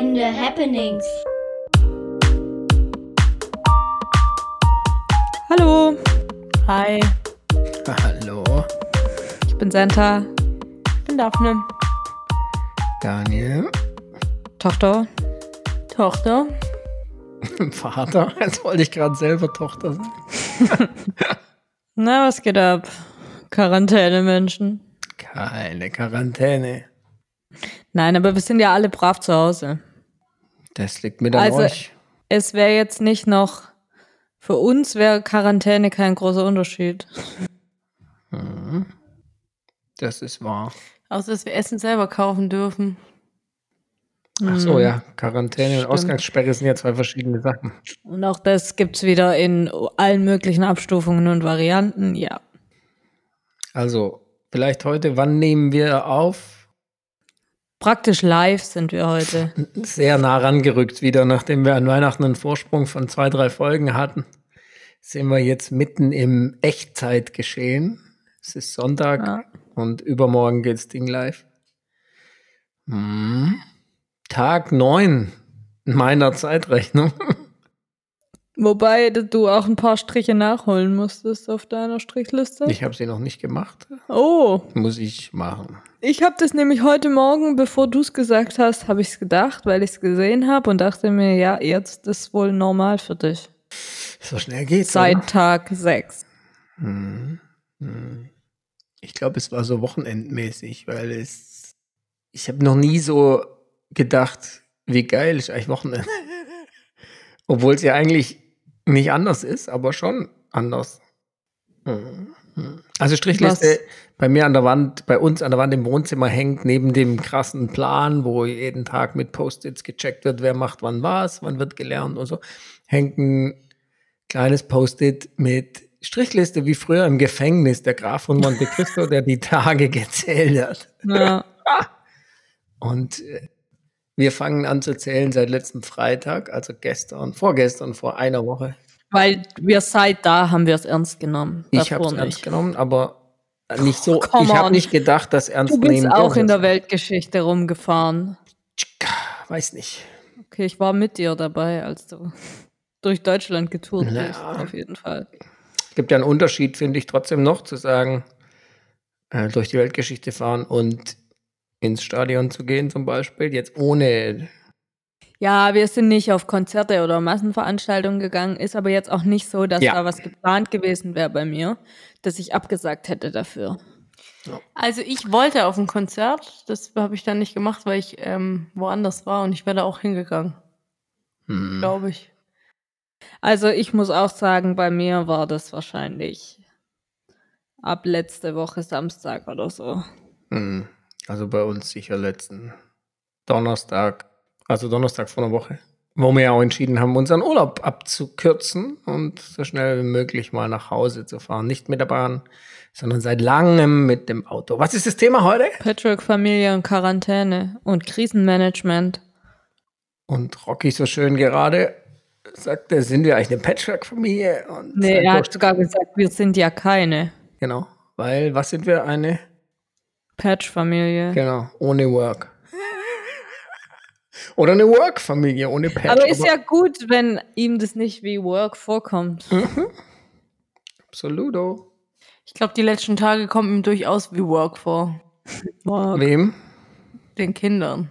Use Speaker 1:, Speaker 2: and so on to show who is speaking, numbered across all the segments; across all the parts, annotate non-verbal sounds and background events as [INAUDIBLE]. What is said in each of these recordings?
Speaker 1: Entscheidende Happenings.
Speaker 2: Hallo. Hi.
Speaker 3: Hallo,
Speaker 2: Ich bin Santa.
Speaker 4: Ich bin Daphne.
Speaker 3: Daniel,
Speaker 2: Tochter.
Speaker 4: Tochter. [LAUGHS]
Speaker 3: Vater. Jetzt wollte ich gerade selber Tochter sein. [LAUGHS]
Speaker 2: Na, was geht ab? Quarantäne, Menschen.
Speaker 3: Keine Quarantäne.
Speaker 2: Nein, aber wir sind ja alle brav zu Hause.
Speaker 3: Das liegt mit an
Speaker 2: Also-
Speaker 3: euch.
Speaker 2: Es wäre jetzt nicht noch. Für uns wäre Quarantäne kein großer Unterschied.
Speaker 3: Das ist wahr.
Speaker 4: Außer, dass wir Essen selber kaufen dürfen.
Speaker 3: Ach so,
Speaker 2: Hm,
Speaker 3: ja. Quarantäne und
Speaker 2: stimmt.
Speaker 3: Ausgangssperre sind ja zwei verschiedene Sachen.
Speaker 2: Und auch das gibt's wieder in allen möglichen Abstufungen und Varianten. Ja.
Speaker 3: Also, vielleicht heute, wann nehmen wir auf?
Speaker 2: Praktisch live sind wir heute.
Speaker 3: Sehr nah rangerückt wieder, nachdem wir an Weihnachten einen Vorsprung von zwei, drei Folgen hatten. Sind wir jetzt mitten im Echtzeitgeschehen. Es ist Sonntag
Speaker 2: Ja.
Speaker 3: und übermorgen geht's Ding live. Hm. Tag 9 meiner Zeitrechnung.
Speaker 2: Wobei du auch ein paar Striche nachholen musstest auf deiner Strichliste.
Speaker 3: Ich habe sie noch nicht gemacht.
Speaker 2: Oh,
Speaker 3: Muss ich machen.
Speaker 2: ich habe das nämlich heute Morgen, bevor du es gesagt hast, habe ich es gedacht, weil ich es gesehen habe und dachte mir, ja, jetzt ist wohl normal für dich.
Speaker 3: So schnell geht's.
Speaker 2: Seit
Speaker 3: oder?
Speaker 2: Tag 6.
Speaker 3: Ich glaube, es war so wochenendmäßig, weil es. Ich habe noch nie so gedacht, wie geil ist eigentlich Wochenende. [LAUGHS] Obwohl es ja eigentlich nicht anders ist, aber schon anders. Also Strichliste
Speaker 2: Was?
Speaker 3: bei mir an der Wand, bei uns an der Wand im Wohnzimmer hängt neben dem krassen Plan, wo jeden Tag mit Post-its gecheckt wird, wer macht wann was, wann wird gelernt und so, hängt ein kleines Post-it mit Strichliste wie früher im Gefängnis, der Graf von Monte Cristo, der die Tage [LAUGHS] gezählt hat.
Speaker 2: Ja. [LAUGHS]
Speaker 3: Und äh, wir fangen an zu zählen seit letztem Freitag, also gestern, vorgestern, vor einer Woche.
Speaker 2: Weil wir seit da haben wir es ernst genommen.
Speaker 3: Ich habe es ernst genommen, aber nicht so.
Speaker 2: come
Speaker 3: ich habe nicht gedacht, dass ernst
Speaker 2: Du bist
Speaker 3: nehmen
Speaker 2: auch in der. Weltgeschichte rumgefahren.
Speaker 3: Weiß nicht.
Speaker 2: Okay, ich war mit dir dabei, als du durch Deutschland getourt
Speaker 3: Na.
Speaker 2: bist, auf jeden Fall.
Speaker 3: Es gibt ja einen Unterschied, finde ich, trotzdem noch zu sagen, äh, durch die Weltgeschichte fahren und ins Stadion zu gehen, zum Beispiel, jetzt ohne.
Speaker 2: Ja, wir sind nicht auf Konzerte oder Massenveranstaltungen gegangen, ist aber jetzt auch nicht so, dass
Speaker 3: Ja.
Speaker 2: da was geplant gewesen wäre bei mir, dass ich abgesagt hätte dafür.
Speaker 4: Also ich wollte auf ein Konzert. Das habe ich dann nicht gemacht, weil ich ähm, woanders war und ich wäre da auch hingegangen,
Speaker 3: Hm.
Speaker 4: glaube ich.
Speaker 2: Also ich muss auch sagen, bei mir war das wahrscheinlich ab letzte Woche Samstag oder so.
Speaker 3: Hm. Also bei uns sicher letzten Donnerstag, also Donnerstag vor einer Woche, wo wir ja auch entschieden haben, unseren Urlaub abzukürzen und so schnell wie möglich mal nach Hause zu fahren. Nicht mit der Bahn, sondern seit langem mit dem Auto. Was ist das Thema heute?
Speaker 2: Patrick, Familie und Quarantäne und Krisenmanagement.
Speaker 3: Und Rocky so schön gerade sagte, sind wir eigentlich eine Patchwork-Familie?
Speaker 2: Nee, er hat sogar gesagt, wir sind ja keine
Speaker 3: Genau, weil was sind wir? Eine,
Speaker 2: Patch-Familie.
Speaker 3: genau, ohne Work. Oder eine Work-Familie ohne Patch.
Speaker 2: Aber ist ja gut, wenn ihm das nicht wie Work vorkommt.
Speaker 3: Absoluto.
Speaker 4: Ich glaube, die letzten Tage kommen ihm durchaus wie Work vor. [LAUGHS]
Speaker 2: Work.
Speaker 3: Wem?
Speaker 4: Den Kindern.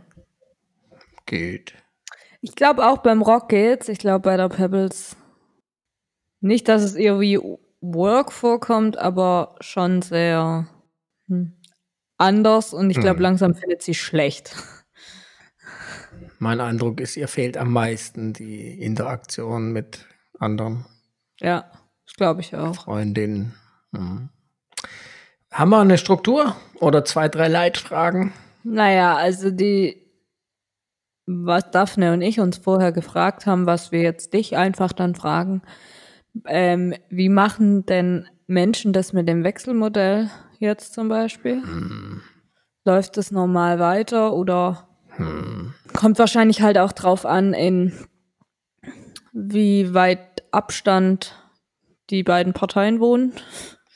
Speaker 3: Geht.
Speaker 2: Ich glaube auch beim Rock geht's. Ich glaube bei der Pebbles nicht, dass es ihr wie Work vorkommt, aber schon sehr hm, anders und ich glaube
Speaker 3: Hm.
Speaker 2: langsam findet sie schlecht. [LAUGHS]
Speaker 3: Mein Eindruck ist, ihr fehlt am meisten die Interaktion mit anderen
Speaker 2: Ja, das glaube ich auch.
Speaker 3: Freundinnen. Mhm. Haben wir eine Struktur oder zwei, drei Leitfragen?
Speaker 2: Naja, also die, was Daphne und ich uns vorher gefragt haben, was wir jetzt dich einfach dann fragen, ähm, wie machen denn Menschen das mit dem Wechselmodell jetzt zum Beispiel? Läuft es normal weiter oder kommt wahrscheinlich halt auch drauf an, in wie weit Abstand die beiden Parteien wohnen?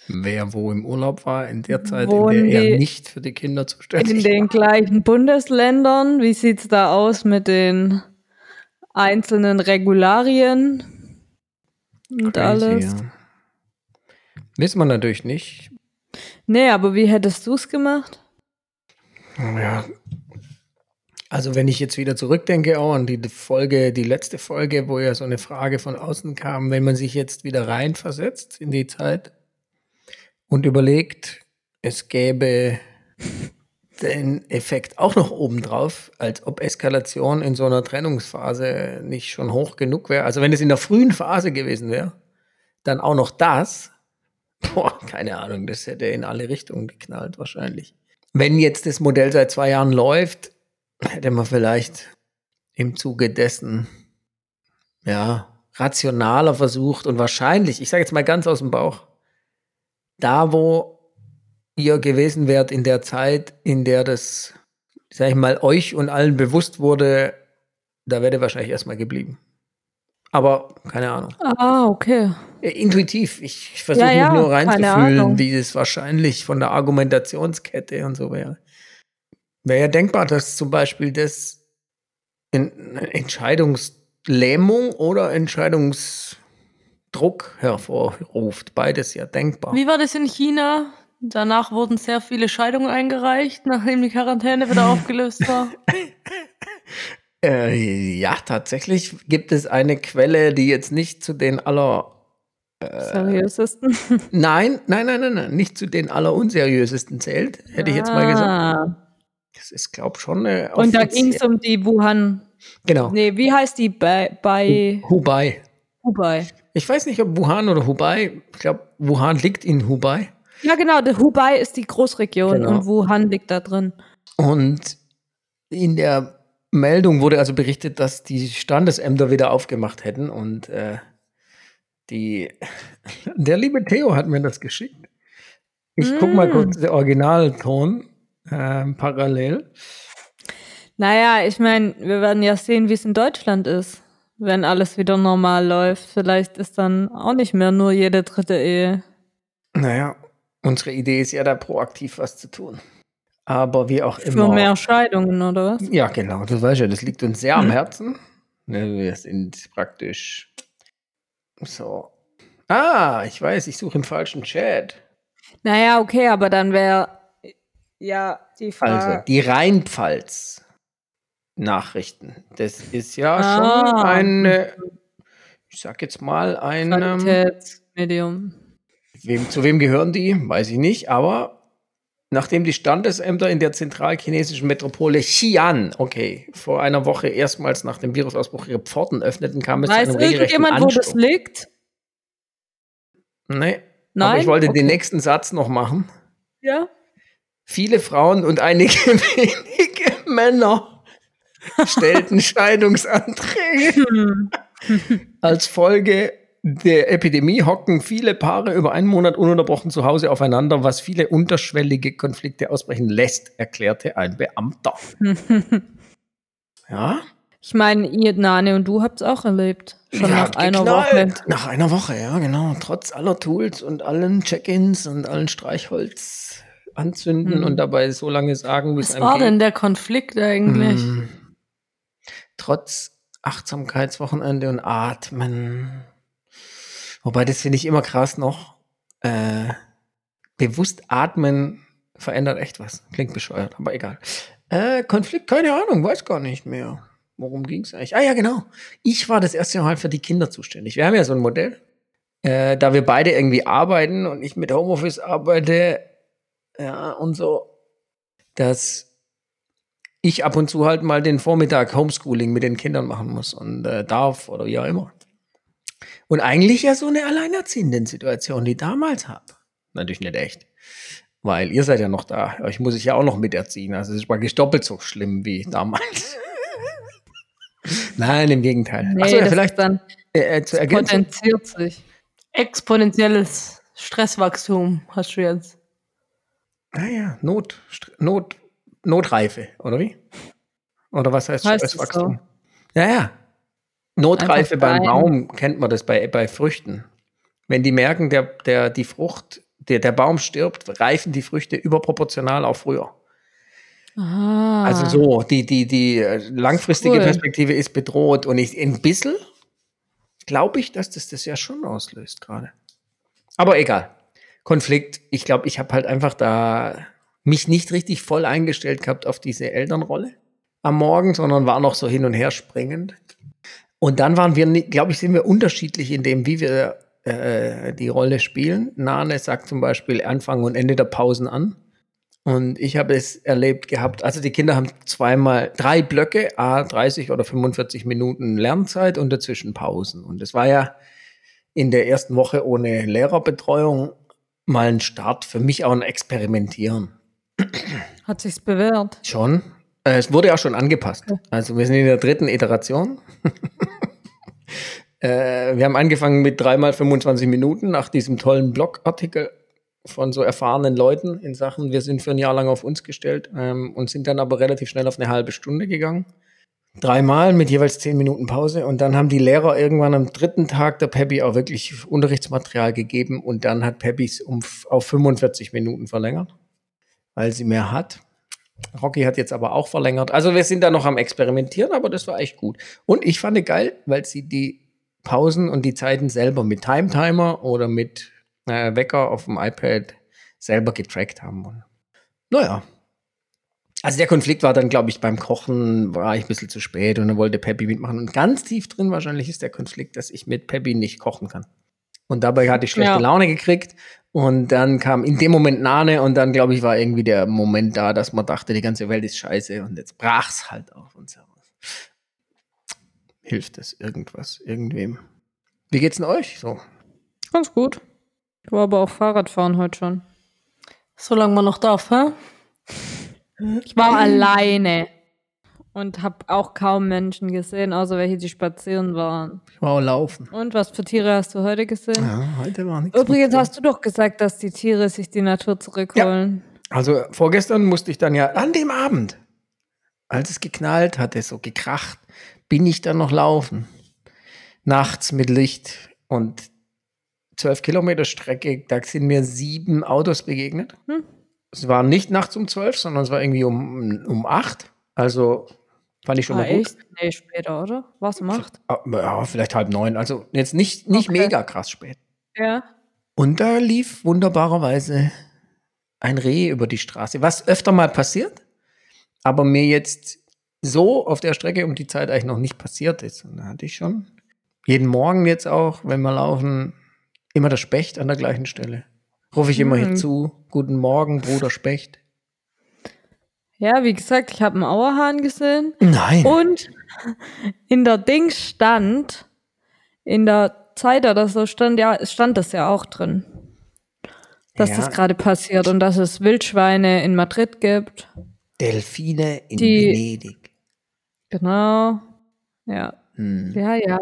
Speaker 3: Wer wo im Urlaub war in der Zeit,
Speaker 2: Wohnen
Speaker 3: in der er nicht für die Kinder
Speaker 2: In
Speaker 3: zuständig
Speaker 2: den gleichen Bundesländern, wie sieht's da aus mit den einzelnen Regularien und
Speaker 3: Crazy,
Speaker 2: alles?
Speaker 3: Ja. Wissen wir natürlich nicht.
Speaker 2: Nee, aber wie hättest du's gemacht?
Speaker 3: Ja. Also wenn ich jetzt wieder zurückdenke auch an die Folge, die letzte Folge, wo ja so eine Frage von außen kam, wenn man sich jetzt wieder reinversetzt in die Zeit und überlegt, es gäbe den Effekt auch noch obendrauf, als ob Eskalation in so einer Trennungsphase nicht schon hoch genug wäre. Also wenn es in der frühen Phase gewesen wäre, dann auch noch das, boah, keine Ahnung, das hätte in alle Richtungen geknallt wahrscheinlich. Wenn jetzt das Modell seit zwei Jahren läuft, hätte man vielleicht im Zuge dessen, ja, rationaler versucht und wahrscheinlich, ich sage jetzt mal ganz aus dem Bauch, da wo ihr gewesen wärt in der Zeit, in der das, sag ich mal, euch und allen bewusst wurde, da wäre wahrscheinlich erstmal geblieben. Aber keine Ahnung.
Speaker 2: Ah, okay.
Speaker 3: Äh, Intuitiv. Ich versuche
Speaker 2: Ja, ja,
Speaker 3: mich nur reinzufühlen, wie es wahrscheinlich von der Argumentationskette und so wäre. Wäre ja denkbar, dass zum Beispiel das in Entscheidungslähmung oder Entscheidungsdruck hervorruft. Beides ja denkbar.
Speaker 4: Wie war das in China? Danach wurden sehr viele Scheidungen eingereicht, nachdem die Quarantäne wieder [LAUGHS] aufgelöst war.
Speaker 3: Äh, ja, tatsächlich gibt es eine Quelle, die jetzt nicht zu den aller
Speaker 2: Seriösesten.
Speaker 3: Nein, nein, nein, nein, nein, nicht zu den allerunseriösesten zählt, hätte ich jetzt mal gesagt. Das ist, glaube ich, schon eine
Speaker 2: Und da ging es um die Wuhan.
Speaker 3: Genau.
Speaker 2: Nee, wie heißt die bei, bei
Speaker 3: Hubei.
Speaker 2: Hubei?
Speaker 3: Ich weiß nicht, ob Wuhan oder Hubei. Ich glaube, Wuhan liegt in Hubei.
Speaker 2: Ja, genau, Hubei ist die Großregion
Speaker 3: Genau.
Speaker 2: und Wuhan liegt da drin.
Speaker 3: Und in der Meldung wurde also berichtet, dass die Standesämter wieder aufgemacht hätten. Und äh, die, [LAUGHS] der liebe Theo hat mir das geschickt. Ich guck mal
Speaker 2: Mm.
Speaker 3: kurz den Originalton ähm, parallel.
Speaker 2: Naja, ich meine, wir werden ja sehen, wie es in Deutschland ist, wenn alles wieder normal läuft. Vielleicht ist dann auch nicht mehr nur jede dritte Ehe.
Speaker 3: Naja, unsere Idee ist ja da proaktiv was zu tun. Aber wie auch
Speaker 2: Für
Speaker 3: immer.
Speaker 2: mehr Scheidungen, oder was?
Speaker 3: Ja, genau, das weißt du, das liegt uns sehr am Herzen. Ne, wir sind praktisch so. Ah, ich weiß, ich suche im falschen Chat.
Speaker 2: Naja, okay, aber dann wäre ja die
Speaker 3: Also,
Speaker 2: Frage.
Speaker 3: die Rheinpfalz Nachrichten. Das ist ja
Speaker 2: Ah.
Speaker 3: schon eine, ich sag jetzt mal, ein, ähm,
Speaker 2: Qualitätsmedium.
Speaker 3: wem, zu wem gehören die? Weiß ich nicht, aber nachdem die Standesämter in der zentralchinesischen Metropole Xi'an, okay, vor einer Woche erstmals nach dem Virusausbruch ihre Pforten öffneten, kam es zu
Speaker 2: Weiß
Speaker 3: einem regelrechten
Speaker 2: irgendjemand, wo das
Speaker 3: Ansturm.
Speaker 2: liegt?
Speaker 3: Nee.
Speaker 2: Nein?
Speaker 3: Aber ich wollte
Speaker 2: Okay.
Speaker 3: den nächsten Satz noch machen.
Speaker 2: Ja.
Speaker 3: Viele Frauen und einige [LAUGHS] wenige Männer stellten [LAUGHS] Scheidungsanträge.
Speaker 2: Hm.
Speaker 3: Als Folge der Epidemie hocken viele Paare über einen Monat ununterbrochen zu Hause aufeinander, was viele unterschwellige Konflikte ausbrechen lässt, erklärte ein Beamter. Ja?
Speaker 2: Ich meine, ihr, Nane und du habt's auch erlebt. Schon
Speaker 3: Ja,
Speaker 2: nach einer Woche.
Speaker 3: geknallt. Nach einer Woche, ja, genau. Trotz aller Tools und allen Check-ins und allen Streichholz anzünden
Speaker 2: Hm.
Speaker 3: und dabei so lange sagen, wie es
Speaker 4: Was war denn der Konflikt eigentlich?
Speaker 3: Mm. Trotz Achtsamkeitswochenende und Atmen. Wobei, das finde ich immer krass noch. Äh, bewusst atmen verändert echt was. Klingt bescheuert, aber egal. Äh, Konflikt, keine Ahnung, weiß gar nicht mehr. Worum ging es eigentlich? Ah ja, genau. Ich war das erste Mal für die Kinder zuständig. Wir haben ja so ein Modell. Äh, da wir beide irgendwie arbeiten und ich mit Homeoffice arbeite, ja, und so, dass ich ab und zu halt mal den Vormittag Homeschooling mit den Kindern machen muss und äh, darf oder wie auch immer. Und eigentlich ja so eine Alleinerziehenden-Situation, die damals habe. Natürlich nicht echt. Weil ihr seid ja noch da. Euch muss ich ja auch noch miterziehen. Also es ist praktisch doppelt so schlimm wie damals. [LAUGHS] Nein, im Gegenteil.
Speaker 2: Nee,
Speaker 3: Achso, ja, vielleicht
Speaker 2: dann
Speaker 3: äh, äh, zu ergänzen.
Speaker 2: potenziert sich.
Speaker 4: Exponentielles Stresswachstum hast du jetzt.
Speaker 3: Naja, Ah Not, Not, Notreife, oder wie? Oder was heißt,
Speaker 2: Heißt es
Speaker 3: Stresswachstum? Ja, ja. Notreife beim. Baum kennt man das bei, bei Früchten. Wenn die merken, der, der, die Frucht der, der Baum stirbt, reifen die Früchte überproportional auch früher.
Speaker 2: Ah.
Speaker 3: Also so, die, die, die äh, langfristige
Speaker 2: Cool.
Speaker 3: Perspektive ist bedroht und ich, ein bisschen glaube ich, dass das das ja schon auslöst gerade. Aber egal. Konflikt, ich glaube, ich habe halt einfach da mich nicht richtig voll eingestellt gehabt auf diese Elternrolle am Morgen, sondern war noch so hin und her springend. Und dann waren wir, glaube ich, sind wir unterschiedlich in dem, wie wir äh, die Rolle spielen. Nane sagt zum Beispiel Anfang und Ende der Pausen an. Und ich habe es erlebt gehabt, also die Kinder haben zweimal drei Blöcke, a 30 oder 45 Minuten Lernzeit und dazwischen Pausen. Und das war ja in der ersten Woche ohne Lehrerbetreuung mal ein Start, für mich auch ein Experimentieren.
Speaker 2: Hat sich's bewährt.
Speaker 3: Schon. Äh, es wurde auch schon angepasst. Also wir sind in der dritten Iteration. [LAUGHS] äh, wir haben angefangen mit dreimal 25 Minuten nach diesem tollen Blogartikel von so erfahrenen Leuten in Sachen, wir sind für ein Jahr lang auf uns gestellt ähm, und sind dann aber relativ schnell auf eine halbe Stunde gegangen. Dreimal mit jeweils zehn Minuten Pause und dann haben die Lehrer irgendwann am dritten Tag der Peppy auch wirklich Unterrichtsmaterial gegeben und dann hat Peppys um, auf 45 Minuten verlängert, weil sie mehr hat. Rocky hat jetzt aber auch verlängert. Also wir sind da noch am Experimentieren, aber das war echt gut. Und ich fand es geil, weil sie die Pausen und die Zeiten selber mit Time Timer oder mit äh, Wecker auf dem iPad selber getrackt haben. Und, naja. Also der Konflikt war dann, glaube ich, beim Kochen war ich ein bisschen zu spät und dann wollte Peppy mitmachen. Und ganz tief drin wahrscheinlich ist der Konflikt, dass ich mit Peppy nicht kochen kann. Und dabei hatte ich schlechte
Speaker 2: Ja.
Speaker 3: Laune gekriegt. Und dann kam in dem Moment Nane und dann, glaube ich, war irgendwie der Moment da, dass man dachte, die ganze Welt ist scheiße und jetzt brach's halt auf uns heraus. Hilft das irgendwas, irgendwem? Wie geht's denn euch so?
Speaker 2: Ganz gut. Ich war aber auch Fahrradfahren heute schon.
Speaker 4: Solange man noch darf, hä?
Speaker 2: Ich war alleine und habe auch kaum Menschen gesehen, außer welche, die spazieren waren.
Speaker 3: Ich war auch laufen.
Speaker 2: Und was für Tiere hast du heute gesehen?
Speaker 3: Ja, heute war nichts.
Speaker 2: Übrigens hast du doch gesagt, dass die Tiere sich die Natur zurückholen.
Speaker 3: Also vorgestern musste ich dann ja an dem Abend, als es geknallt hatte, so gekracht, bin ich dann noch laufen. Nachts mit Licht und zwölf Kilometer Strecke, da sind mir sieben Autos begegnet.
Speaker 2: Hm.
Speaker 3: Es war nicht nachts um zwölf, sondern es war irgendwie um, um acht. Also fand ich schon
Speaker 2: Ah,
Speaker 3: mal gut.
Speaker 2: echt? Nee, später, oder? Was macht?
Speaker 3: Ah, Ja, vielleicht halb neun. Also jetzt nicht, nicht
Speaker 2: Okay.
Speaker 3: mega krass spät.
Speaker 2: Ja.
Speaker 3: Und da lief wunderbarerweise ein Reh über die Straße, was öfter mal passiert, aber mir jetzt so auf der Strecke um die Zeit eigentlich noch nicht passiert ist. Und da hatte ich schon jeden Morgen jetzt auch, wenn wir laufen, immer der Specht an der gleichen Stelle. Rufe ich immer
Speaker 2: Hm.
Speaker 3: hinzu, guten Morgen, Bruder Specht.
Speaker 2: Ja, wie gesagt, ich habe einen Auerhahn gesehen.
Speaker 3: Nein.
Speaker 2: Und in der Dings stand, in der Zeit oder so stand ja, stand das ja auch drin. Dass
Speaker 3: Ja.
Speaker 2: das gerade passiert und dass es Wildschweine in Madrid gibt.
Speaker 3: Delfine in
Speaker 2: Die-
Speaker 3: Venedig.
Speaker 2: Genau. Ja.
Speaker 3: Hm.
Speaker 2: Ja, ja.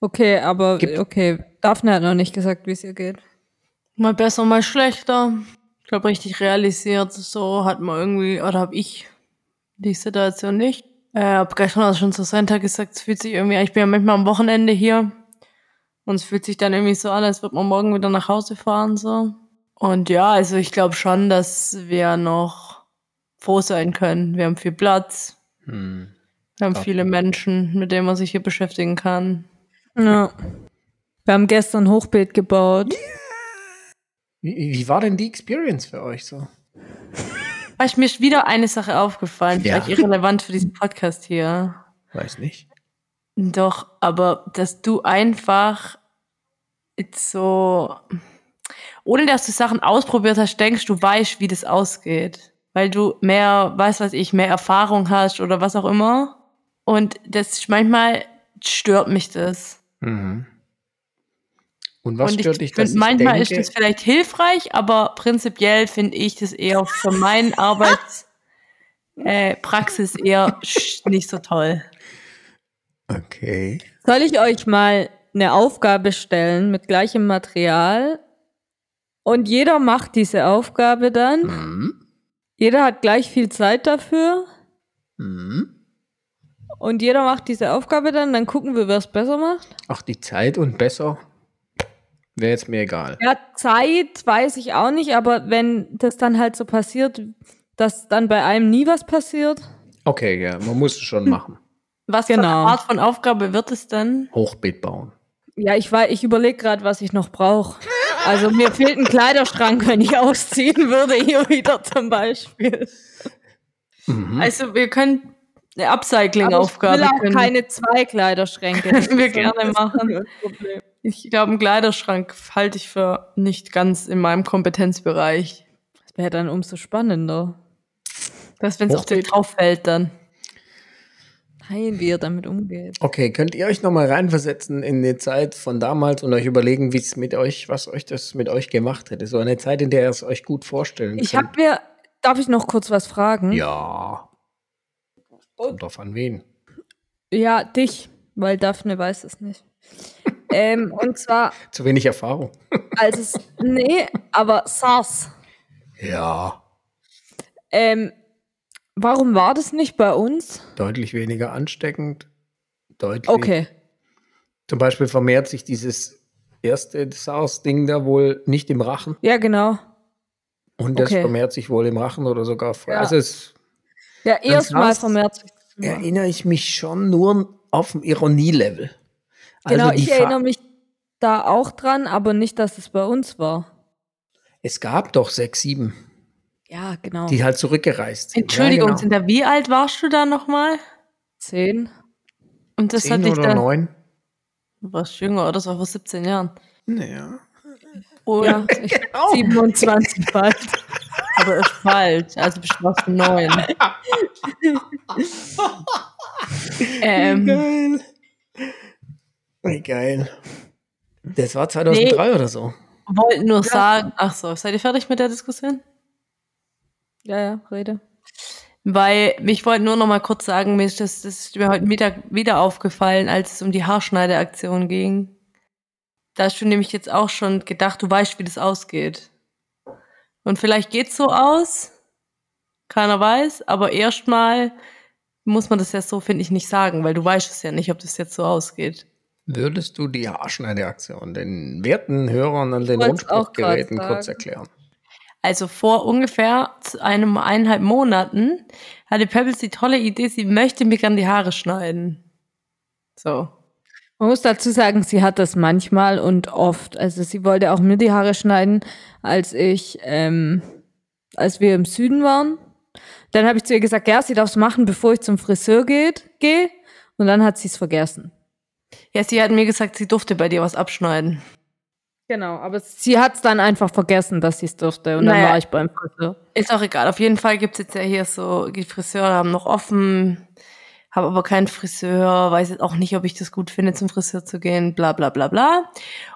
Speaker 2: Okay, aber okay. Daphne hat noch nicht gesagt, wie es ihr geht.
Speaker 4: Mal besser, mal schlechter. Ich glaube, richtig realisiert, so hat man irgendwie, oder habe ich die Situation nicht. Äh, hab gestern auch schon zu Santa gesagt, es fühlt sich irgendwie, ich bin ja manchmal am Wochenende hier und es fühlt sich dann irgendwie so an, als würde man morgen wieder nach Hause fahren, so. Und ja, also ich glaube schon, dass wir noch froh sein können. Wir haben viel Platz,
Speaker 3: Hm.
Speaker 4: wir haben viele Menschen, mit denen man sich hier beschäftigen kann.
Speaker 2: Ja. Wir haben gestern Hochbeet gebaut.
Speaker 3: Wie, wie war denn die Experience für euch so? [LAUGHS]
Speaker 4: Weißt, mir ist wieder eine Sache aufgefallen,
Speaker 3: Ja.
Speaker 4: vielleicht irrelevant für diesen Podcast hier.
Speaker 3: Weiß nicht.
Speaker 4: Doch, aber dass du einfach so, ohne dass du Sachen ausprobiert hast, denkst, du weißt, wie das ausgeht. Weil du mehr, weiß was ich, mehr Erfahrung hast oder was auch immer. Und das ist manchmal stört mich das.
Speaker 3: Mhm. Und was
Speaker 4: und
Speaker 3: stört
Speaker 4: ich
Speaker 3: dich, dass
Speaker 4: find, manchmal
Speaker 3: ich denke,
Speaker 4: ist das vielleicht hilfreich, aber prinzipiell finde ich das eher für meine [LAUGHS] Arbeitspraxis äh, eher nicht so toll.
Speaker 3: Okay.
Speaker 2: Soll ich euch mal eine Aufgabe stellen mit gleichem Material? Und jeder macht diese Aufgabe dann.
Speaker 3: Mhm.
Speaker 2: Jeder hat gleich viel Zeit dafür.
Speaker 3: Mhm.
Speaker 2: Und jeder macht diese Aufgabe dann. Dann gucken wir, wer es besser macht.
Speaker 3: Ach, die Zeit und besser. Wäre jetzt mir egal.
Speaker 2: Ja, Zeit weiß ich auch nicht, aber wenn das dann halt so passiert, dass dann bei einem nie was passiert.
Speaker 3: Okay, ja, man muss es schon machen.
Speaker 4: Was für eine
Speaker 2: Genau.
Speaker 4: Art von Aufgabe wird es denn?
Speaker 3: Hochbeet bauen.
Speaker 2: Ja, ich weiß, ich überlege gerade, was ich noch brauche. Also mir fehlt ein Kleiderschrank, wenn ich ausziehen würde, hier wieder zum Beispiel.
Speaker 3: Mhm.
Speaker 4: Also wir können eine Upcycling-Aufgabe
Speaker 2: ich will auch
Speaker 4: können
Speaker 2: keine zwei Kleiderschränke. [LAUGHS]
Speaker 4: Können wir
Speaker 2: Das ist
Speaker 4: gerne
Speaker 2: das
Speaker 4: machen.
Speaker 2: Problem.
Speaker 4: Ich glaube, einen Kleiderschrank halte ich für nicht ganz in meinem Kompetenzbereich.
Speaker 2: Das wäre dann umso spannender.
Speaker 4: Das, wenn es auf dir
Speaker 3: Hochbeet.
Speaker 4: drauf fällt, dann.
Speaker 2: Nein, wie ihr damit umgeht.
Speaker 3: Okay, könnt ihr euch nochmal reinversetzen in die Zeit von damals und euch überlegen, wie es mit euch, was euch das mit euch gemacht hätte? So eine Zeit, in der ihr es euch gut vorstellen
Speaker 2: Ich
Speaker 3: könnt.
Speaker 2: habe mir, darf ich noch kurz was fragen?
Speaker 3: Ja. Kommt drauf an wen.
Speaker 2: Ja, dich, weil Daphne weiß es nicht. Ähm, und zwar,
Speaker 3: Zu wenig Erfahrung.
Speaker 2: als es, nee, aber SARS.
Speaker 3: Ja.
Speaker 2: Ähm, warum war das nicht bei uns?
Speaker 3: Deutlich weniger ansteckend. Deutlich.
Speaker 2: Okay.
Speaker 3: Zum Beispiel vermehrt sich dieses erste SARS-Ding da wohl nicht im Rachen.
Speaker 2: Ja, genau.
Speaker 3: Und das
Speaker 2: Okay.
Speaker 3: vermehrt sich wohl im Rachen oder sogar frei.
Speaker 2: Ja.
Speaker 3: Also es
Speaker 2: Ja, erstmal vermehrt sich
Speaker 3: erinnere ich mich schon nur auf dem Ironie-Level.
Speaker 2: Genau,
Speaker 3: Also die
Speaker 2: ich
Speaker 3: Fa-
Speaker 2: erinnere mich da auch dran, aber nicht, dass es bei uns war.
Speaker 3: Es gab doch sechs, sieben,
Speaker 2: Ja, genau.
Speaker 3: die halt zurückgereist sind.
Speaker 4: Entschuldigung,
Speaker 3: ja, genau.
Speaker 4: sind da wie alt warst du da nochmal?
Speaker 2: Zehn.
Speaker 4: Und das hat
Speaker 3: Zehn
Speaker 4: dich
Speaker 3: oder
Speaker 4: dann.
Speaker 3: neun.
Speaker 4: Du warst jünger, oder? Das war vor 17 Jahren.
Speaker 3: Naja.
Speaker 4: Und,
Speaker 2: Ja, [LAUGHS] ich, 27 bald.
Speaker 4: Aber ist falsch. Also bist du warst neun. [LAUGHS] ähm,
Speaker 3: Geil. Wie geil. Das war 2003 oder so.
Speaker 4: wollte nur sagen. Ach so, seid ihr fertig mit der Diskussion?
Speaker 2: Ja, ja, rede.
Speaker 4: Weil ich wollte nur noch mal kurz sagen, mir ist das, das ist mir heute Mittag wieder aufgefallen, als es um die Haarschneideaktion ging. Da hast du nämlich jetzt auch schon gedacht, du weißt, wie das ausgeht. Und vielleicht geht's so aus, keiner weiß, aber erstmal muss man das ja so, finde ich, nicht sagen, weil du weißt es ja nicht, ob das jetzt so ausgeht.
Speaker 3: Würdest du die Haarschneideaktion den werten Hörern an den Rundspruchgeräten kurz erklären?
Speaker 4: Also vor ungefähr einem eineinhalb Monaten hatte Pebbles die tolle Idee, sie möchte mir gern die Haare schneiden. So.
Speaker 2: Man muss dazu sagen, sie hat das manchmal und oft. Also sie wollte auch mir die Haare schneiden, als ich, ähm, als wir im Süden waren. Dann habe ich zu ihr gesagt, ja, sie darf es machen, bevor ich zum Friseur geht, gehe. Und dann hat sie es vergessen.
Speaker 4: Ja, sie hat mir gesagt, sie durfte bei dir was abschneiden.
Speaker 2: Genau, aber sie hat es dann einfach vergessen, dass sie es durfte. Und
Speaker 4: Naja.
Speaker 2: dann war ich beim Friseur.
Speaker 4: Ist auch egal. Auf jeden Fall gibt's jetzt ja hier so, die Friseure haben noch offen, habe aber keinen Friseur, weiß jetzt auch nicht, ob ich das gut finde, zum Friseur zu gehen, bla bla bla bla.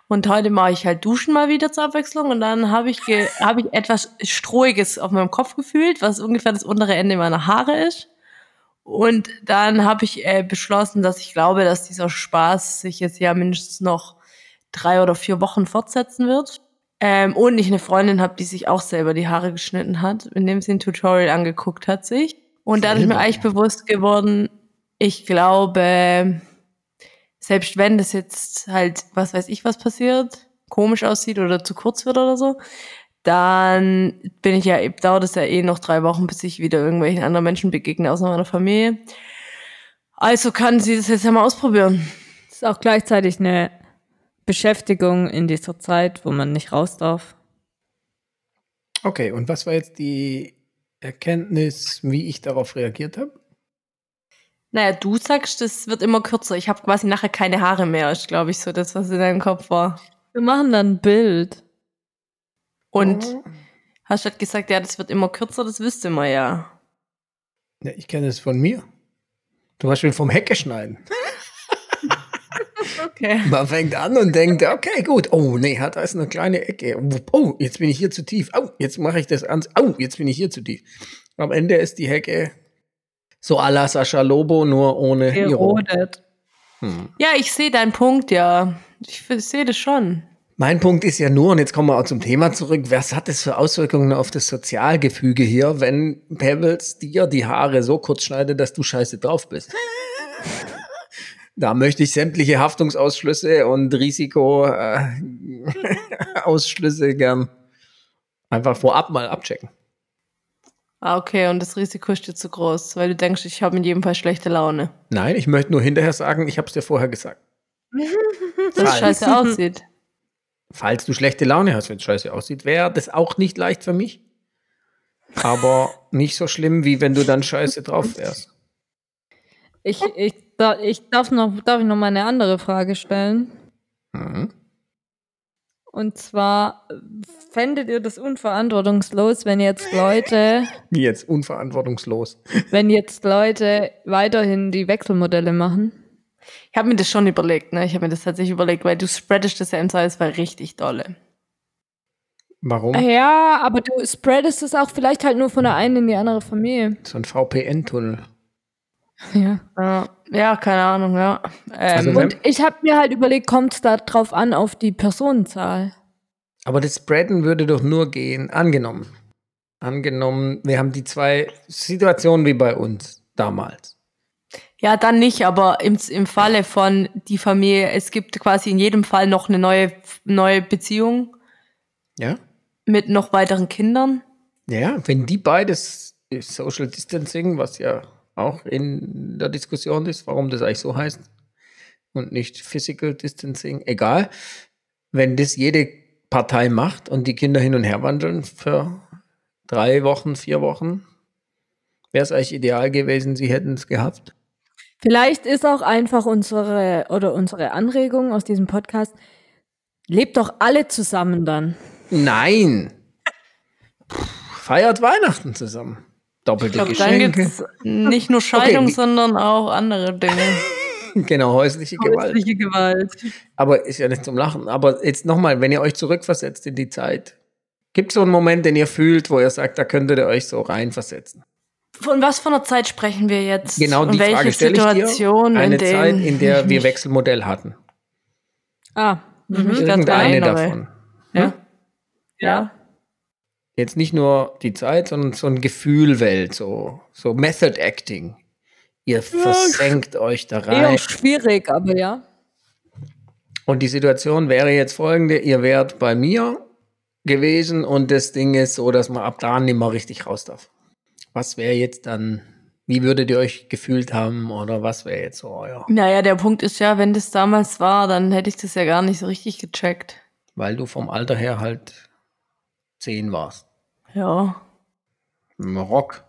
Speaker 4: Und heute mache ich halt Duschen mal wieder zur Abwechslung und dann habe ich, ge- hab ich etwas Strohiges auf meinem Kopf gefühlt, was ungefähr das untere Ende meiner Haare ist. Und dann habe ich äh, beschlossen, dass ich glaube, dass dieser Spaß sich jetzt ja mindestens noch drei oder vier Wochen fortsetzen wird. Ähm, und ich eine Freundin habe, die sich auch selber die Haare geschnitten hat, indem sie ein Tutorial angeguckt hat sich. Und da ist mir eigentlich bewusst geworden, ich glaube, selbst wenn das jetzt halt, was weiß ich, was passiert, komisch aussieht oder zu kurz wird oder so, dann bin ich ja, dauert es ja eh noch drei Wochen, bis ich wieder irgendwelchen anderen Menschen begegne, außer meiner Familie. Also kann sie das jetzt ja mal ausprobieren.
Speaker 2: Das ist auch gleichzeitig eine Beschäftigung in dieser Zeit, wo man nicht raus darf.
Speaker 3: Okay, und was war jetzt die Erkenntnis, wie ich darauf reagiert habe?
Speaker 4: Naja, du sagst, das wird immer kürzer. Ich habe quasi nachher keine Haare mehr, ist, glaube ich, so das, was in deinem Kopf war.
Speaker 2: Wir machen dann ein Bild.
Speaker 4: Und
Speaker 3: Oh.
Speaker 4: hast halt gesagt, ja, das wird immer kürzer, das wüsste man ja.
Speaker 3: Ja, ich kenne es von mir. Zum Beispiel vom Hecke schneiden. [LAUGHS]
Speaker 4: Okay.
Speaker 3: Man fängt an und denkt, okay, gut. Oh, nee, hat da ist eine kleine Ecke. Oh, jetzt bin ich hier zu tief. Oh, jetzt mache ich das an. Oh, jetzt bin ich hier zu tief. Am Ende ist die Hecke so à la Sascha Lobo, nur ohne Ironie.
Speaker 2: Gerodet.
Speaker 4: Ja, ich sehe deinen Punkt, ja. Ich, sehe das schon.
Speaker 3: Mein Punkt ist ja nur, und jetzt kommen wir auch zum Thema zurück, was hat das für Auswirkungen auf das Sozialgefüge hier, wenn Pebbles dir die Haare so kurz schneidet, dass du scheiße drauf bist? Da möchte ich sämtliche Haftungsausschlüsse und Risikoausschlüsse äh, gern einfach vorab mal abchecken.
Speaker 4: Ah, okay, und das Risiko ist dir zu groß, weil du denkst, ich habe in jedem Fall schlechte Laune.
Speaker 3: Nein, ich möchte nur hinterher sagen, ich habe es dir vorher gesagt. [LAUGHS]
Speaker 4: Dass es scheiße aussieht.
Speaker 3: Falls du schlechte Laune hast, wenn es scheiße aussieht, wäre das auch nicht leicht für mich. Aber [LAUGHS] nicht so schlimm, wie wenn du dann scheiße drauf wärst.
Speaker 2: Ich, ich, ich darf, noch, darf ich noch mal eine andere Frage stellen?
Speaker 3: Mhm.
Speaker 2: Und zwar, fändet ihr das unverantwortungslos, wenn jetzt Leute,
Speaker 3: Wie jetzt unverantwortungslos.
Speaker 2: wenn jetzt Leute weiterhin die Wechselmodelle machen?
Speaker 4: Ich habe mir das schon überlegt, ne? Ich habe mir das tatsächlich überlegt, weil du spreadest das ja im Zweifelsfall richtig dolle.
Speaker 3: Warum?
Speaker 2: Ja, aber du spreadest es auch vielleicht halt nur von der einen in die andere Familie.
Speaker 3: So ein VPN-Tunnel.
Speaker 2: Ja.
Speaker 4: Ja, ja keine Ahnung, ja. Ähm,
Speaker 3: Also
Speaker 2: Und ich habe mir halt überlegt, kommt es da drauf an, auf die Personenzahl?
Speaker 3: Aber das Spreaden würde doch nur gehen, angenommen. Angenommen, wir haben die zwei Situationen wie bei uns damals.
Speaker 4: Ja, dann nicht, aber im, im Falle von die Familie, es gibt quasi in jedem Fall noch eine neue, neue Beziehung
Speaker 3: Ja?
Speaker 4: mit noch weiteren Kindern.
Speaker 3: Ja, wenn die beides Social Distancing, was ja auch in der Diskussion ist, warum das eigentlich so heißt und nicht Physical Distancing, egal. Wenn das jede Partei macht und die Kinder hin und her wandeln für drei Wochen, vier Wochen, wäre es eigentlich ideal gewesen, sie hätten es gehabt.
Speaker 2: Vielleicht ist auch einfach unsere oder unsere Anregung aus diesem Podcast, lebt doch alle zusammen dann.
Speaker 3: Nein! Feiert Weihnachten zusammen. Doppelte
Speaker 4: Ich glaube, dann
Speaker 3: Geschenke.
Speaker 4: gibt's nicht nur Scheidung,
Speaker 3: wie-
Speaker 4: sondern auch andere Dinge. [LAUGHS]
Speaker 3: Genau, häusliche Gewalt.
Speaker 4: Häusliche Gewalt.
Speaker 3: Aber ist ja nicht zum Lachen. Aber jetzt nochmal, wenn ihr euch zurückversetzt in die Zeit, gibt es so einen Moment, den ihr fühlt, wo ihr sagt, da könntet ihr euch so reinversetzen?
Speaker 4: Von was für einer Zeit sprechen wir jetzt?
Speaker 3: Genau
Speaker 4: Und
Speaker 3: die
Speaker 4: welche
Speaker 3: Frage stelle ich dir.
Speaker 4: Situation,
Speaker 3: Eine
Speaker 4: in
Speaker 3: Zeit, in der wir [LAUGHS] Wechselmodell hatten.
Speaker 2: Ah,
Speaker 4: ganz
Speaker 3: Irgendeine davon.
Speaker 4: Ja. ja.
Speaker 3: Jetzt nicht nur die Zeit, sondern so ein Gefühlwelt, so, so Method Acting. Ihr versenkt euch da rein.
Speaker 2: eher schwierig, aber ja.
Speaker 3: Und die Situation wäre jetzt folgende: Ihr wärt bei mir gewesen und das Ding ist so, dass man ab da nicht mehr richtig raus darf. Was wäre jetzt dann, wie würdet ihr euch gefühlt haben oder was wäre jetzt so euer?
Speaker 4: Naja, der Punkt ist ja, wenn das damals war, dann hätte ich das ja gar nicht so richtig gecheckt.
Speaker 3: Weil du vom Alter her halt zehn warst.
Speaker 4: Ja.
Speaker 3: Rock.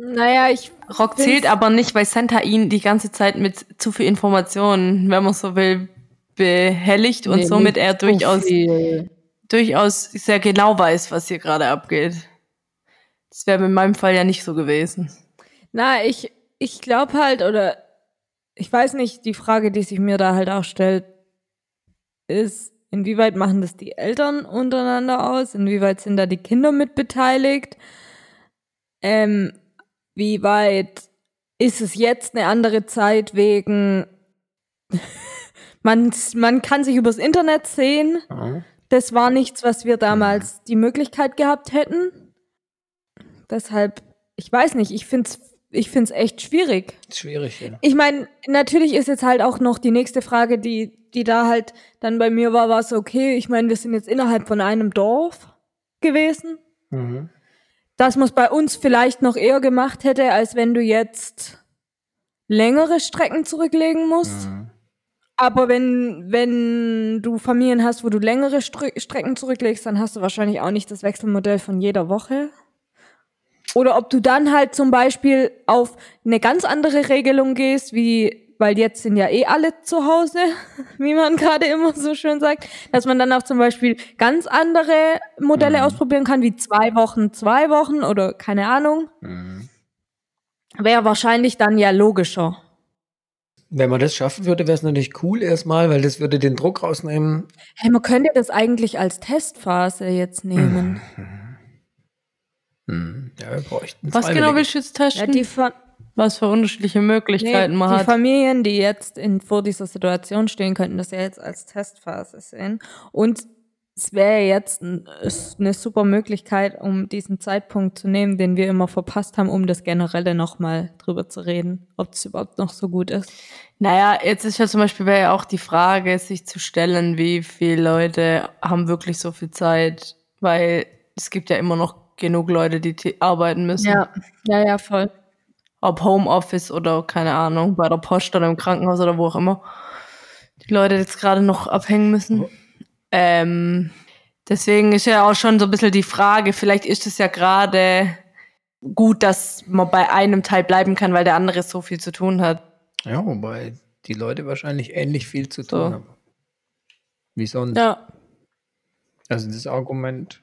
Speaker 2: Naja, ich
Speaker 4: Rock zählt aber nicht, weil Santa ihn die ganze Zeit mit zu viel Informationen, wenn man so will, behelligt und
Speaker 2: Nee,
Speaker 4: somit er durchaus,
Speaker 2: viel.
Speaker 4: durchaus sehr genau weiß, was hier gerade abgeht. Das wäre in meinem Fall ja nicht so gewesen.
Speaker 2: Na, ich, ich glaube halt, oder ich weiß nicht, die Frage, die sich mir da halt auch stellt, ist, inwieweit machen das die Eltern untereinander aus? Inwieweit sind da die Kinder mit beteiligt? Ähm, wie weit ist es jetzt eine andere Zeit wegen, [LAUGHS] man, man kann sich übers Internet sehen. Das war nichts, was wir damals die Möglichkeit gehabt hätten. Deshalb, ich weiß nicht, ich finde es ich find's echt schwierig.
Speaker 3: Schwierig, ja.
Speaker 2: Ich meine, natürlich ist jetzt halt auch noch die nächste Frage, die, die da halt dann bei mir war, war so, okay, ich meine, wir sind jetzt innerhalb von einem Dorf gewesen.
Speaker 3: Mhm.
Speaker 2: Dass man es bei uns vielleicht noch eher gemacht hätte, als wenn du jetzt längere Strecken zurücklegen musst.
Speaker 3: Mhm.
Speaker 2: Aber wenn, wenn du Familien hast, wo du längere Str Strecken zurücklegst, dann hast du wahrscheinlich auch nicht das Wechselmodell von jeder Woche. Oder ob du dann halt zum Beispiel auf eine ganz andere Regelung gehst, wie, weil jetzt sind ja eh alle zu Hause, [LAUGHS] wie man gerade immer so schön sagt, dass man dann auch zum Beispiel ganz andere Modelle ausprobieren kann, wie zwei Wochen, zwei Wochen oder keine Ahnung.
Speaker 3: Mhm.
Speaker 2: Wäre wahrscheinlich dann ja logischer.
Speaker 3: Wenn man das schaffen würde, wäre es natürlich cool erstmal, weil das würde den Druck rausnehmen.
Speaker 2: Hey, man könnte das eigentlich als Testphase jetzt nehmen.
Speaker 3: Mhm. Ja, wir bräuchten
Speaker 4: Was genau willst du jetzt
Speaker 2: Ja,
Speaker 4: testen?
Speaker 2: die, Fa
Speaker 4: Was für unterschiedliche Möglichkeiten
Speaker 2: nee,
Speaker 4: man
Speaker 2: die
Speaker 4: hat.
Speaker 2: Familien, die jetzt in, vor dieser Situation stehen, könnten das ja jetzt als Testphase sehen. Und es wäre jetzt eine super Möglichkeit, um diesen Zeitpunkt zu nehmen, den wir immer verpasst haben, um das Generelle nochmal drüber zu reden, ob es überhaupt noch so gut ist.
Speaker 4: Naja, jetzt ist ja zum Beispiel ja auch die Frage, sich zu stellen, wie viele Leute haben wirklich so viel Zeit, weil es gibt ja immer noch genug Leute, die arbeiten müssen.
Speaker 2: Ja, ja, ja, voll.
Speaker 4: Ob Homeoffice oder keine Ahnung, bei der Post oder im Krankenhaus oder wo auch immer. Die Leute jetzt gerade noch abhängen müssen. Ähm, deswegen ist ja auch schon so ein bisschen die Frage, vielleicht ist es ja gerade gut, dass man bei einem Teil bleiben kann, weil der andere so viel zu tun hat.
Speaker 3: Ja, wobei die Leute wahrscheinlich ähnlich viel zu tun
Speaker 4: So.
Speaker 3: haben. Wie sonst.
Speaker 2: Ja,
Speaker 3: Also das Argument.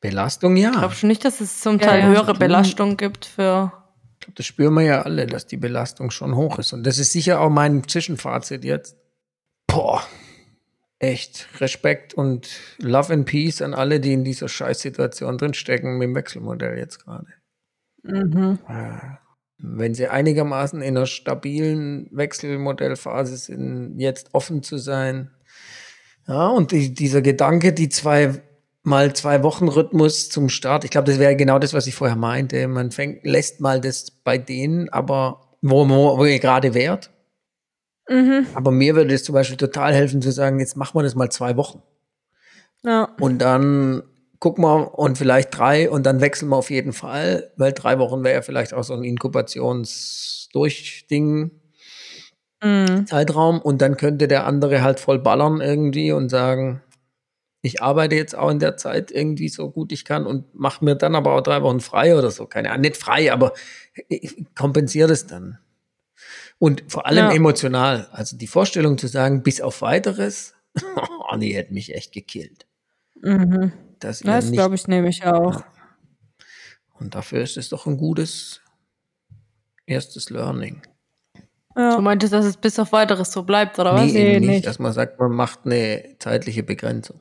Speaker 3: Belastung, ja.
Speaker 4: Ich glaube schon nicht, dass es zum
Speaker 2: Ja,
Speaker 4: Teil
Speaker 2: ja.
Speaker 4: höhere Belastung gibt für.
Speaker 3: Ich glaube, das spüren wir ja alle, dass die Belastung schon hoch ist. Und das ist sicher auch mein Zwischenfazit jetzt. Boah, echt Respekt und Love and Peace an alle, die in dieser Scheißsituation drinstecken mit dem Wechselmodell jetzt gerade.
Speaker 2: mhm.
Speaker 3: Äh, Wenn sie einigermaßen in einer stabilen Wechselmodellphase sind, jetzt offen zu sein. Ja, und die, dieser Gedanke, die zwei mal zwei Wochen Rhythmus zum Start, ich glaube, das wäre genau das, was ich vorher meinte. Man fängt, lässt mal das bei denen, aber wo, wo, wo ihr gerade wärt.
Speaker 2: Mhm.
Speaker 3: Aber mir würde es zum Beispiel total helfen zu sagen, jetzt machen wir das mal zwei Wochen.
Speaker 2: Ja.
Speaker 3: Und dann gucken wir und vielleicht drei und dann wechseln wir auf jeden Fall, weil drei Wochen wäre ja vielleicht auch so ein Inkubationsdurchding
Speaker 2: Mhm.
Speaker 3: Zeitraum und dann könnte der andere halt voll ballern irgendwie und sagen, ich arbeite jetzt auch in der Zeit irgendwie so gut ich kann und mache mir dann aber auch drei Wochen frei oder so. Keine Ahnung, nicht frei, aber ich kompensiere das dann. Und vor allem
Speaker 2: Ja.
Speaker 3: emotional. Also die Vorstellung zu sagen, bis auf weiteres, [LAUGHS] Anni hätte mich echt gekillt.
Speaker 2: Mhm. Das
Speaker 3: nicht
Speaker 2: glaube ich nämlich auch.
Speaker 3: Und dafür ist es doch ein gutes erstes Learning.
Speaker 2: Ja.
Speaker 4: Du meintest, dass es bis auf weiteres so bleibt, oder was?
Speaker 3: Nee,
Speaker 2: Nee,
Speaker 3: eben nicht,
Speaker 2: nicht.
Speaker 3: dass man sagt, man macht eine zeitliche Begrenzung.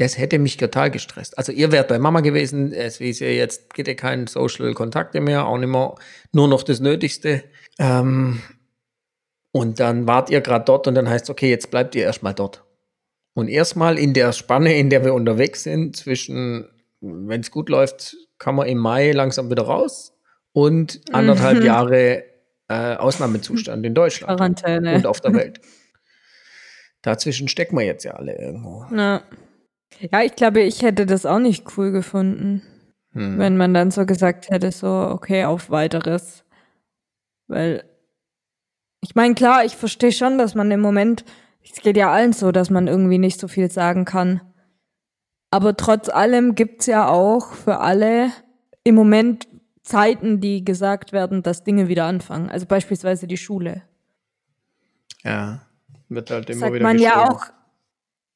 Speaker 3: Das hätte mich total gestresst. Also ihr wärt bei Mama gewesen, es wie ihr jetzt geht ihr keinen Social Kontakte mehr, auch nicht mehr, nur noch das Nötigste. Ähm, und dann wart ihr gerade dort und dann heißt okay, jetzt bleibt ihr erstmal dort. Und erstmal in der Spanne, in der wir unterwegs sind, zwischen, wenn es gut läuft, kann man im Mai langsam wieder raus und anderthalb
Speaker 2: Mhm.
Speaker 3: Jahre äh, Ausnahmezustand in Deutschland
Speaker 2: Quarantäne.
Speaker 3: und auf der Welt. Dazwischen stecken wir jetzt ja alle irgendwo.
Speaker 2: Ja. Ja, ich glaube, ich hätte das auch nicht cool gefunden,
Speaker 3: Hm.
Speaker 2: wenn man dann so gesagt hätte, so, okay, auf weiteres. Weil, ich meine, klar, ich verstehe schon, dass man im Moment, es geht ja allen so, dass man irgendwie nicht so viel sagen kann. Aber trotz allem gibt's ja auch für alle im Moment Zeiten, die gesagt werden, dass Dinge wieder anfangen. Also beispielsweise die Schule.
Speaker 3: Ja, wird halt immer
Speaker 2: sagt
Speaker 3: wieder
Speaker 2: man ja auch.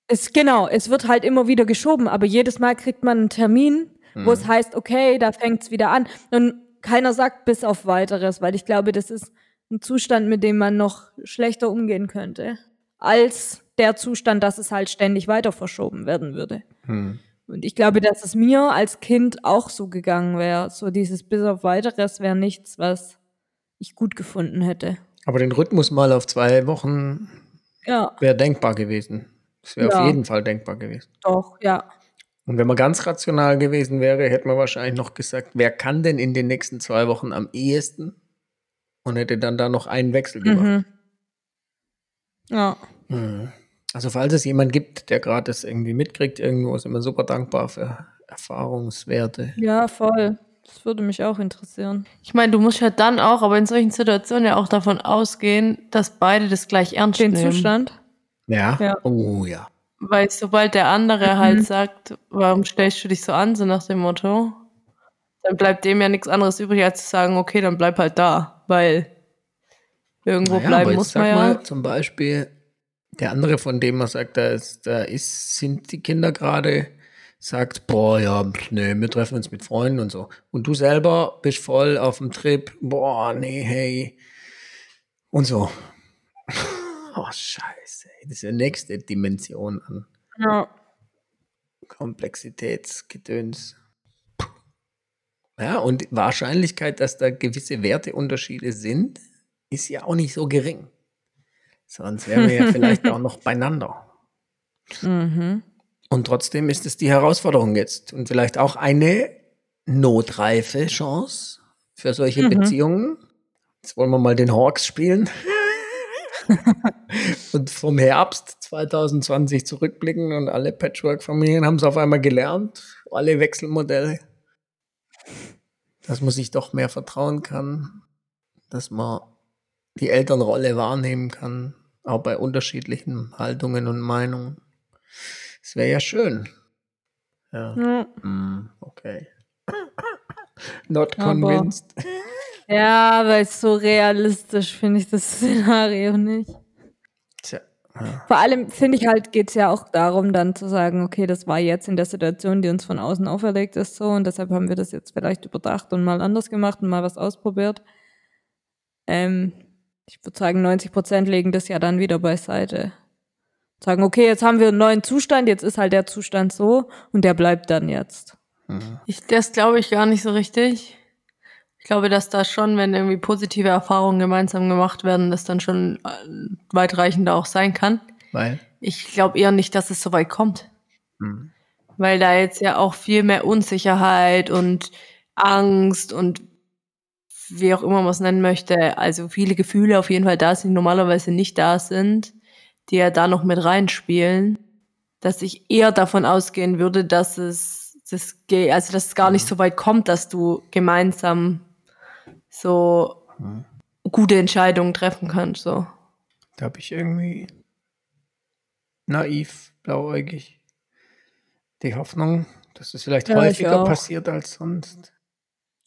Speaker 2: Es, genau, es wird halt immer wieder geschoben, aber jedes Mal kriegt man einen Termin, wo es heißt, okay, da fängt's wieder an. Und keiner sagt bis auf weiteres, weil ich glaube, das ist ein Zustand, mit dem man noch schlechter umgehen könnte, als der Zustand, dass es halt ständig weiter verschoben werden würde.
Speaker 3: Hm.
Speaker 2: Und ich glaube, dass es mir als Kind auch so gegangen wäre. So dieses bis auf weiteres wäre nichts, was ich gut gefunden hätte.
Speaker 3: Aber den Rhythmus mal auf zwei Wochen
Speaker 2: Ja,
Speaker 3: wäre denkbar gewesen. Das wäre
Speaker 2: Ja.
Speaker 3: auf jeden Fall denkbar gewesen.
Speaker 2: doch, ja.
Speaker 3: Und wenn man ganz rational gewesen wäre, hätte man wahrscheinlich noch gesagt, wer kann denn in den nächsten zwei Wochen am ehesten? Und hätte dann da noch einen Wechsel gemacht.
Speaker 2: Mhm. Ja.
Speaker 3: Mhm. Also falls es jemand gibt, der gerade das irgendwie mitkriegt, irgendwo sind wir super dankbar für Erfahrungswerte.
Speaker 2: Ja, voll. Das würde mich auch interessieren.
Speaker 4: Ich meine, du musst ja dann auch, aber in solchen Situationen ja auch davon ausgehen, dass beide das gleich ernst
Speaker 2: Den
Speaker 4: nehmen.
Speaker 2: Zustand.
Speaker 3: Ja?
Speaker 2: Ja.
Speaker 3: Oh ja.
Speaker 4: Weil sobald der andere halt sagt, warum stellst du dich so an, so nach dem Motto, dann bleibt dem ja nichts anderes übrig, als zu sagen, okay, dann bleib halt da, weil irgendwo
Speaker 3: Naja,
Speaker 4: bleiben
Speaker 3: aber jetzt
Speaker 4: muss
Speaker 3: sag
Speaker 4: man ja.
Speaker 3: mal zum Beispiel, der andere, von dem man sagt, da, ist, da ist, sind die Kinder gerade, sagt, boah, ja, nee, wir treffen uns mit Freunden und so. Und du selber bist voll auf dem Trip, boah, nee, hey. Und so. [LAUGHS] Oh, scheiße. Das ist die nächste Dimension an
Speaker 2: Ja.
Speaker 3: Komplexitätsgedöns. Ja, und Wahrscheinlichkeit, dass da gewisse Werteunterschiede sind, ist ja auch nicht so gering. Sonst wären wir ja [LAUGHS] vielleicht auch noch beieinander.
Speaker 2: Mhm.
Speaker 3: Und trotzdem ist es die Herausforderung jetzt und vielleicht auch eine notreife Chance für solche
Speaker 2: Mhm.
Speaker 3: Beziehungen. Jetzt wollen wir mal den Hawks spielen. [LAUGHS] und vom Herbst 2020 zurückblicken und alle Patchwork-Familien haben es auf einmal gelernt, alle Wechselmodelle, dass man sich doch mehr vertrauen kann, dass man die Elternrolle wahrnehmen kann, auch bei unterschiedlichen Haltungen und Meinungen. Es wäre ja schön. Ja,
Speaker 2: Ja.
Speaker 3: hm, okay. Not convinced.
Speaker 2: Ja, weil so realistisch finde ich das [LAUGHS] Szenario nicht.
Speaker 3: Tja, ja.
Speaker 2: Vor allem finde ich halt, geht es ja auch darum, dann zu sagen, okay, das war jetzt in der Situation, die uns von außen auferlegt ist, so und deshalb haben wir das jetzt vielleicht überdacht und mal anders gemacht und mal was ausprobiert. Ähm, ich würde sagen, 90 Prozent legen das ja dann wieder beiseite. Sagen, okay, jetzt haben wir einen neuen Zustand, jetzt ist halt der Zustand so und der bleibt dann jetzt.
Speaker 4: Ich, das glaube ich gar nicht so richtig. Ich glaube, dass da schon, wenn irgendwie positive Erfahrungen gemeinsam gemacht werden, das dann schon äh, weitreichender auch sein kann.
Speaker 3: Weil?
Speaker 4: Ich glaube eher nicht, dass es so weit kommt.
Speaker 3: Hm.
Speaker 4: Weil da jetzt ja auch viel mehr Unsicherheit und Angst und wie auch immer man es nennen möchte, also viele Gefühle auf jeden Fall da sind, die normalerweise nicht da sind, die ja da noch mit reinspielen, dass ich eher davon ausgehen würde, dass es das also dass es gar nicht so weit kommt, dass du gemeinsam so
Speaker 3: Hm.
Speaker 4: gute Entscheidungen treffen kannst. So.
Speaker 3: Da habe ich irgendwie naiv, blauäugig die Hoffnung, dass es vielleicht
Speaker 2: Ja,
Speaker 3: häufiger passiert als sonst.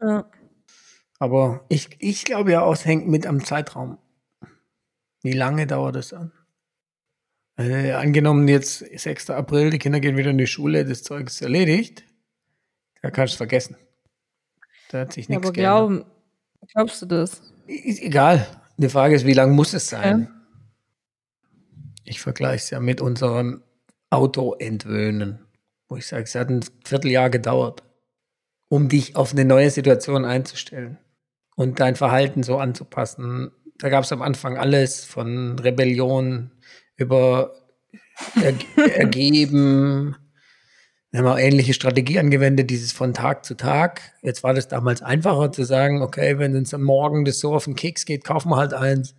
Speaker 2: Ja.
Speaker 3: Aber ich, ich glaube ja, auch, es hängt mit am Zeitraum. Wie lange dauert es an? Äh, angenommen jetzt 6. April, die Kinder gehen wieder in die Schule, das Zeug ist erledigt, da kannst du es vergessen. Da hat sich nichts
Speaker 2: aber
Speaker 3: geändert.
Speaker 2: glauben, glaubst du das?
Speaker 3: Ist egal. Die Frage ist, wie lang muss es sein? Ich vergleiche es ja mit unserem Auto-Entwöhnen, wo ich sage, es hat ein Vierteljahr gedauert, um dich auf eine neue Situation einzustellen und dein Verhalten so anzupassen. Da gab es am Anfang alles von Rebellion über [LAUGHS] er Ergeben. Wir haben auch ähnliche Strategie angewendet, dieses von Tag zu Tag. Jetzt war das damals einfacher zu sagen, okay, wenn uns am Morgen das so auf den Keks geht, kaufen wir halt eins.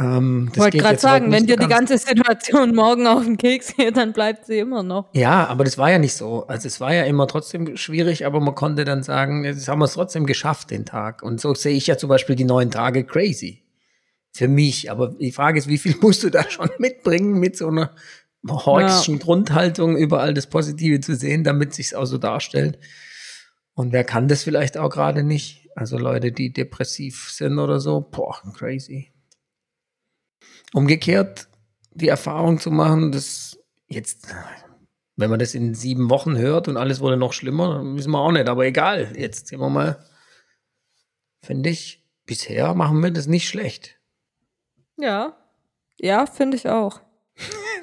Speaker 3: Ähm,
Speaker 2: Ich wollte gerade sagen, wenn dir die
Speaker 3: ganz.
Speaker 2: ganze Situation [LAUGHS] morgen auf den Keks geht, dann bleibt sie immer noch.
Speaker 3: Ja, aber das war ja nicht so. Also es war ja immer trotzdem schwierig, aber man konnte dann sagen, jetzt haben wir es trotzdem geschafft, den Tag. Und so sehe ich ja zum Beispiel die neun Tage crazy. Für mich. Aber die Frage ist, wie viel [LAUGHS] musst du da schon mitbringen mit so einer Hawkschen Grundhaltung, überall das Positive zu sehen, damit sich's auch so darstellt. Und wer kann das vielleicht auch gerade nicht? Also Leute, die depressiv sind oder so, boah, crazy. Umgekehrt die Erfahrung zu machen, dass jetzt, wenn man das in sieben Wochen hört und alles wurde noch schlimmer, dann wissen wir auch nicht. Aber egal, jetzt sehen wir mal, finde ich, bisher machen wir das nicht schlecht.
Speaker 2: Ja. Ja, finde ich auch.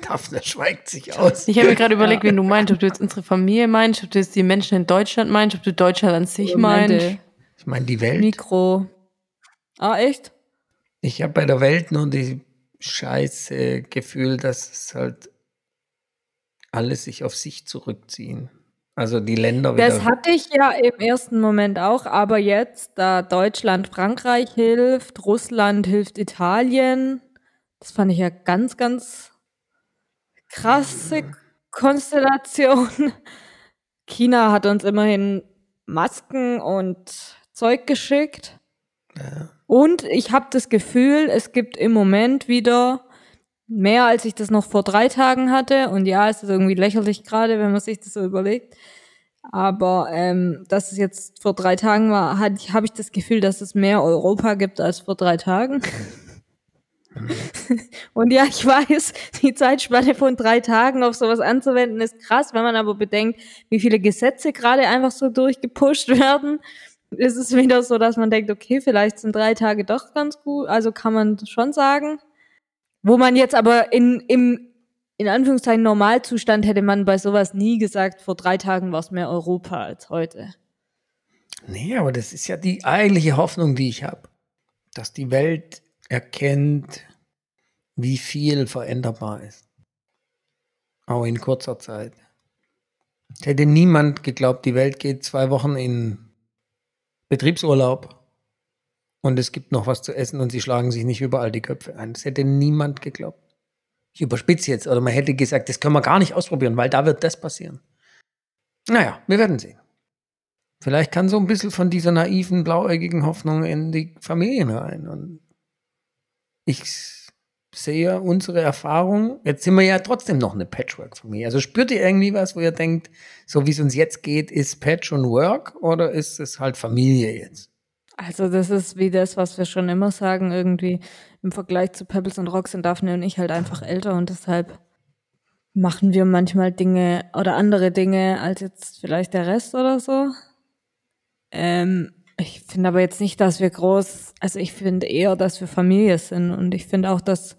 Speaker 3: Daphne schweigt sich aus.
Speaker 4: Ich habe mir gerade überlegt, wen du meinst, ob du jetzt unsere Familie meinst, ob du jetzt die Menschen in Deutschland meinst, ob du Deutschland an sich meinst.
Speaker 2: Momente.
Speaker 3: Ich meine, die Welt.
Speaker 2: Mikro. Ah, echt?
Speaker 3: Ich habe bei der Welt nur die scheiße Gefühl, dass es halt alles sich auf sich zurückziehen. Also die Länder wieder.
Speaker 2: Das hatte ich ja im ersten Moment auch, aber jetzt, da Deutschland Frankreich hilft, Russland hilft Italien, das fand ich ja ganz, ganz krasse Konstellation. [LAUGHS] China hat uns immerhin Masken und Zeug geschickt. Und ich habe das Gefühl, es gibt im Moment wieder mehr, als ich das noch vor drei Tagen hatte. Und ja, es ist irgendwie lächerlich gerade, wenn man sich das so überlegt. Aber ähm, dass es jetzt vor drei Tagen war, habe ich das Gefühl, dass es mehr Europa gibt als vor drei Tagen. [LAUGHS] Und ja, ich [LAUGHS] weiß, die Zeitspanne von drei Tagen auf sowas anzuwenden ist krass. Wenn man aber bedenkt, wie viele Gesetze gerade einfach so durchgepusht [LAUGHS] werden, ist es wieder so, dass man denkt, okay, vielleicht sind drei Tage doch ganz gut. Also kann man schon sagen. Wo man jetzt aber in, im, in Anführungszeichen Normalzustand hätte man bei sowas nie gesagt, vor drei Tagen war es mehr Europa als heute.
Speaker 3: Nee, aber das ist ja die eigentliche Hoffnung, die ich habe. Dass die Welt erkennt, wie viel veränderbar ist. Auch in kurzer Zeit. Es hätte niemand geglaubt, die Welt geht zwei Wochen in Betriebsurlaub und es gibt noch was zu essen und sie schlagen sich nicht überall die Köpfe ein. Das hätte niemand geglaubt. Ich überspitze jetzt, oder man hätte gesagt, das können wir gar nicht ausprobieren, weil da wird das passieren. Naja, wir werden sehen. Vielleicht kann so ein bisschen von dieser naiven, blauäugigen Hoffnung in die Familien rein. Und ich sehe unsere Erfahrung, jetzt sind wir ja trotzdem noch eine Patchwork-Familie. Also spürt ihr irgendwie was, wo ihr denkt, so wie es uns jetzt geht, ist Patch und Work oder ist es halt Familie jetzt?
Speaker 2: Also das ist wie das, was wir schon immer sagen, irgendwie im Vergleich zu Pebbles und Rocks sind Daphne und ich halt einfach älter und deshalb machen wir manchmal Dinge oder andere Dinge als jetzt vielleicht der Rest oder so. Ähm, ich finde aber jetzt nicht, dass wir groß, also ich finde eher, dass wir Familie sind und ich finde auch, dass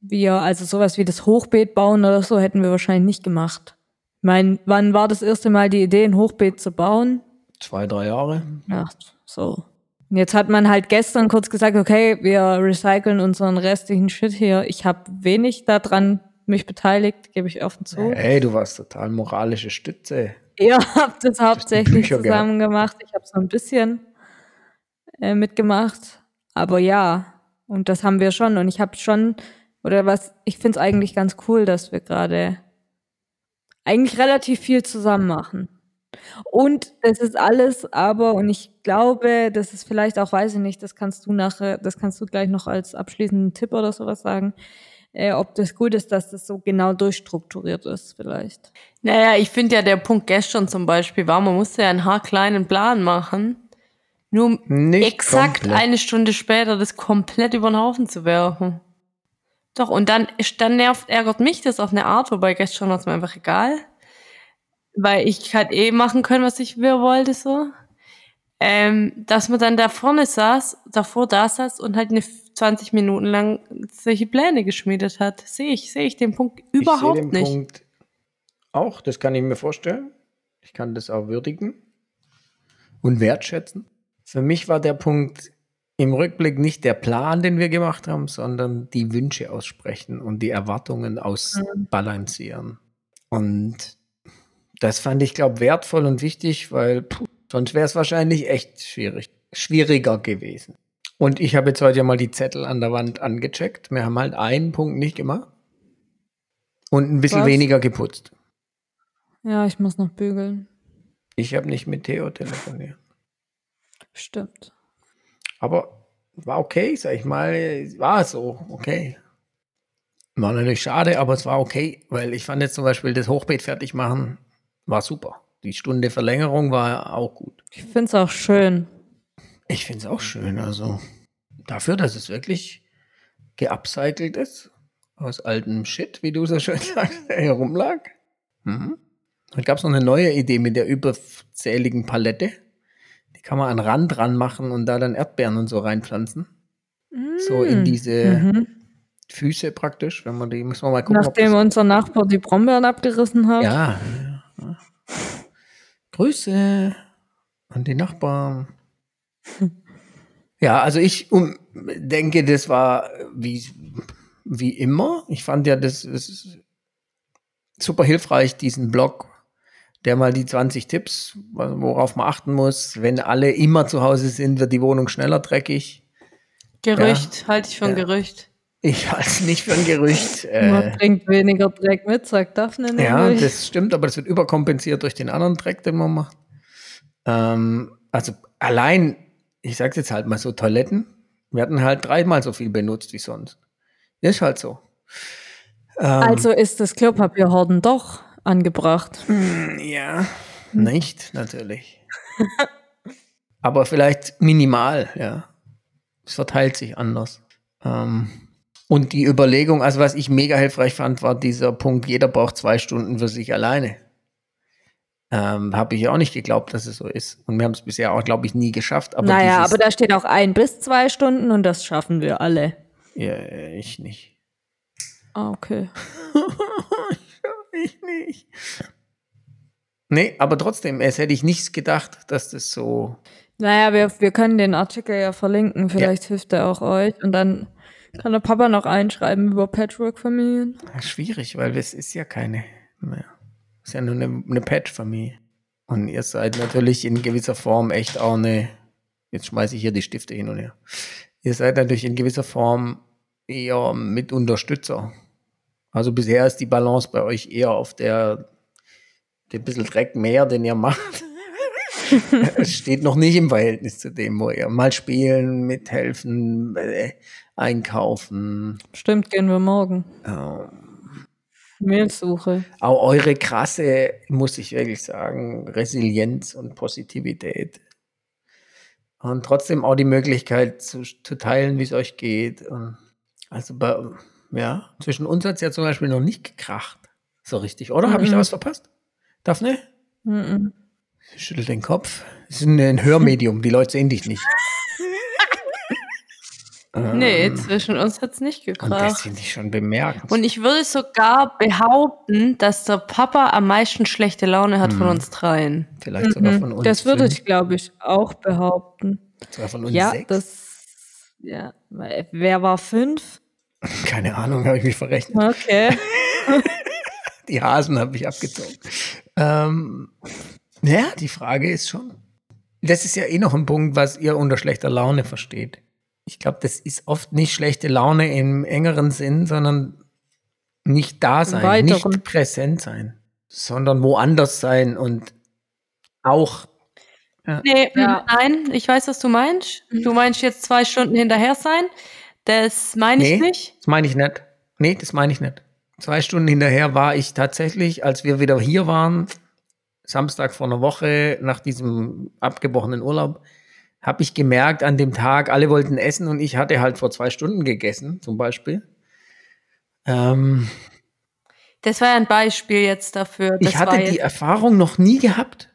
Speaker 2: wir, also sowas wie das Hochbeet bauen oder so, hätten wir wahrscheinlich nicht gemacht. Ich meine, wann war das erste Mal die Idee, ein Hochbeet zu bauen?
Speaker 3: Zwei, drei Jahre.
Speaker 2: Ja, so. Und jetzt hat man halt gestern kurz gesagt, okay, wir recyceln unseren restlichen Shit hier. Ich habe wenig daran mich beteiligt, gebe ich offen zu.
Speaker 3: Hey, du warst total moralische Stütze.
Speaker 2: Ihr [LAUGHS] habt das hauptsächlich zusammen gemacht. Ich habe so ein bisschen äh, mitgemacht. Aber ja, und das haben wir schon. Und ich habe schon, oder was, ich finde es eigentlich ganz cool, dass wir gerade eigentlich relativ viel zusammen machen. Und es ist alles aber, und ich glaube, das ist vielleicht auch, weiß ich nicht, das kannst du nachher, das kannst du gleich noch als abschließenden Tipp oder sowas sagen, äh, ob das gut ist, dass das so genau durchstrukturiert ist, vielleicht.
Speaker 4: Naja, ich finde ja, der Punkt gestern zum Beispiel war, man musste ja einen haarkleinen Plan machen, nur um
Speaker 3: Nicht
Speaker 4: exakt
Speaker 3: komplett.
Speaker 4: eine Stunde später das komplett über den Haufen zu werfen. Doch, und dann, dann nervt, ärgert mich das auf eine Art, wobei gestern war es mir einfach egal. Weil ich halt eh machen können, was ich will, wollte, so. Ähm, dass man dann da vorne saß, davor da saß und halt eine 20 Minuten lang solche Pläne geschmiedet hat. Sehe ich, sehe ich den Punkt überhaupt
Speaker 3: ich den
Speaker 4: nicht.
Speaker 3: Punkt auch, das kann ich mir vorstellen. Ich kann das auch würdigen und wertschätzen. Für mich war der Punkt im Rückblick nicht der Plan, den wir gemacht haben, sondern die Wünsche aussprechen und die Erwartungen ausbalancieren. Und das fand ich, glaube wertvoll und wichtig, weil puh, sonst wäre es wahrscheinlich echt schwierig, schwieriger gewesen. Und ich habe jetzt heute ja mal die Zettel an der Wand angecheckt. Wir haben halt einen Punkt nicht gemacht und ein bisschen
Speaker 2: Was?
Speaker 3: weniger geputzt.
Speaker 2: Ja, ich muss noch bügeln.
Speaker 3: Ich habe nicht mit Theo telefoniert.
Speaker 2: Stimmt.
Speaker 3: Aber war okay, sag ich mal. War so, okay. War natürlich schade, aber es war okay, weil ich fand jetzt zum Beispiel das Hochbeet fertig machen, war super. Die Stunde Verlängerung war auch gut.
Speaker 2: Ich finde es auch schön.
Speaker 3: Ich finde es auch schön, also dafür, dass es wirklich geupcycelt ist, aus altem Shit, wie du so schön sagst, der hier rumlag. Mhm. Dann gab es noch eine neue Idee mit der überzähligen Palette. Die kann man an Rand ran machen und da dann Erdbeeren und so reinpflanzen. So in diese
Speaker 2: Mhm.
Speaker 3: Füße praktisch, wenn man die, müssen wir mal gucken.
Speaker 2: Nachdem unser Nachbar die Brombeeren abgerissen hat.
Speaker 3: ja, ja. Grüße an die Nachbarn. Ja, also ich um, denke, das war wie, wie immer. Ich fand ja, das ist super hilfreich, diesen Blog, der mal die 20 Tipps, worauf man achten muss. Wenn alle immer zu Hause sind, wird die Wohnung schneller dreckig.
Speaker 4: Gerücht, halte ich für ein
Speaker 3: Ja.
Speaker 4: Gerücht.
Speaker 3: Ich halte es nicht für ein Gerücht.
Speaker 2: Man
Speaker 3: Äh,
Speaker 2: bringt weniger Dreck mit, sagt Daphne
Speaker 3: ja,
Speaker 2: nämlich.
Speaker 3: das stimmt, aber das wird überkompensiert durch den anderen Dreck, den man macht. Ähm, also allein, ich sag's jetzt halt mal so, Toiletten, wir hatten halt dreimal so viel benutzt wie sonst. Ist halt so. Ähm,
Speaker 2: also ist das Klopapierhorden doch angebracht.
Speaker 3: Ja, nicht, natürlich. [LAUGHS] Aber vielleicht minimal, ja. Es verteilt sich anders. Ähm, und die Überlegung, also was ich mega hilfreich fand, war dieser Punkt, jeder braucht zwei Stunden für sich alleine. Ähm, Habe ich auch nicht geglaubt, dass es so ist. Und wir haben es bisher auch, glaube ich, nie geschafft. Aber
Speaker 2: naja, aber da steht auch ein bis zwei Stunden und das schaffen wir alle.
Speaker 3: Ja, ich nicht.
Speaker 2: Ah, okay. [LAUGHS]
Speaker 3: ich nicht. Nee, aber trotzdem, es hätte ich nicht gedacht, dass das so
Speaker 2: Naja, wir, wir können den Artikel ja verlinken, vielleicht hilft er auch euch. Und dann Kann der Papa noch einschreiben über Patchwork-Familien?
Speaker 3: Schwierig, weil es ist ja keine mehr. Ist ja nur eine, eine Patch-Familie. Und ihr seid natürlich in gewisser Form echt auch eine, jetzt schmeiße ich hier die Stifte hin und her. Ihr seid natürlich in gewisser Form eher mit Unterstützer. Also bisher ist die Balance bei euch eher auf der, der bisschen Dreck mehr, den ihr macht. [LAUGHS] es steht noch nicht im Verhältnis zu dem, wo ihr mal spielen, mithelfen, äh, einkaufen.
Speaker 2: Stimmt, gehen wir morgen.
Speaker 3: Ähm,
Speaker 2: Mehlsuche.
Speaker 3: auch eure krasse, muss ich wirklich sagen, Resilienz und Positivität. Und trotzdem auch die Möglichkeit zu, zu teilen, wie es euch geht. Und also bei, ja, zwischen uns hat es ja zum Beispiel noch nicht gekracht. So richtig, oder? Habe ich da was verpasst? Daphne?
Speaker 2: Mhm.
Speaker 3: Schüttelt den Kopf. Das ist ein Hörmedium, die Leute sehen dich nicht.
Speaker 4: Nee,
Speaker 3: Ähm,
Speaker 4: zwischen uns hat's nicht
Speaker 3: und das
Speaker 4: gekracht.
Speaker 3: finde ich schon bemerkenswert.
Speaker 4: Und ich würde sogar behaupten, dass der Papa am meisten schlechte Laune hat von
Speaker 3: Mhm.
Speaker 4: uns dreien.
Speaker 3: Vielleicht sogar
Speaker 2: Mhm.
Speaker 3: von uns.
Speaker 2: Das würde ich, glaube ich, auch behaupten.
Speaker 3: Sogar von uns
Speaker 2: Ja,
Speaker 3: sechs.
Speaker 2: das. Ja, weil- wer war fünf? [LAUGHS]
Speaker 3: Keine Ahnung, habe ich mich verrechnet.
Speaker 2: Okay. [LAUGHS]
Speaker 3: Die Hasen habe ich abgezogen. Ähm, ja, die Frage ist schon. Das ist ja eh noch ein Punkt, was ihr unter schlechter Laune versteht. Ich glaube, das ist oft nicht schlechte Laune im engeren Sinn, sondern nicht da sein,
Speaker 2: weiteren.
Speaker 3: nicht präsent sein, sondern woanders sein und auch.
Speaker 4: Nee,
Speaker 2: Ja.
Speaker 4: nein, ich weiß, was du meinst. Du meinst jetzt zwei Stunden hinterher sein. Das meine ich
Speaker 3: Nee.
Speaker 4: nicht.
Speaker 3: Das meine ich nicht. Nee, das meine ich nicht. Zwei Stunden hinterher war ich tatsächlich, als wir wieder hier waren, Samstag vor einer Woche nach diesem abgebrochenen Urlaub, habe ich gemerkt an dem Tag, alle wollten essen und ich hatte halt vor zwei Stunden gegessen, zum Beispiel. Ähm,
Speaker 4: Das war ja ein Beispiel jetzt dafür. Das
Speaker 3: ich hatte
Speaker 4: war
Speaker 3: die Erfahrung noch nie gehabt.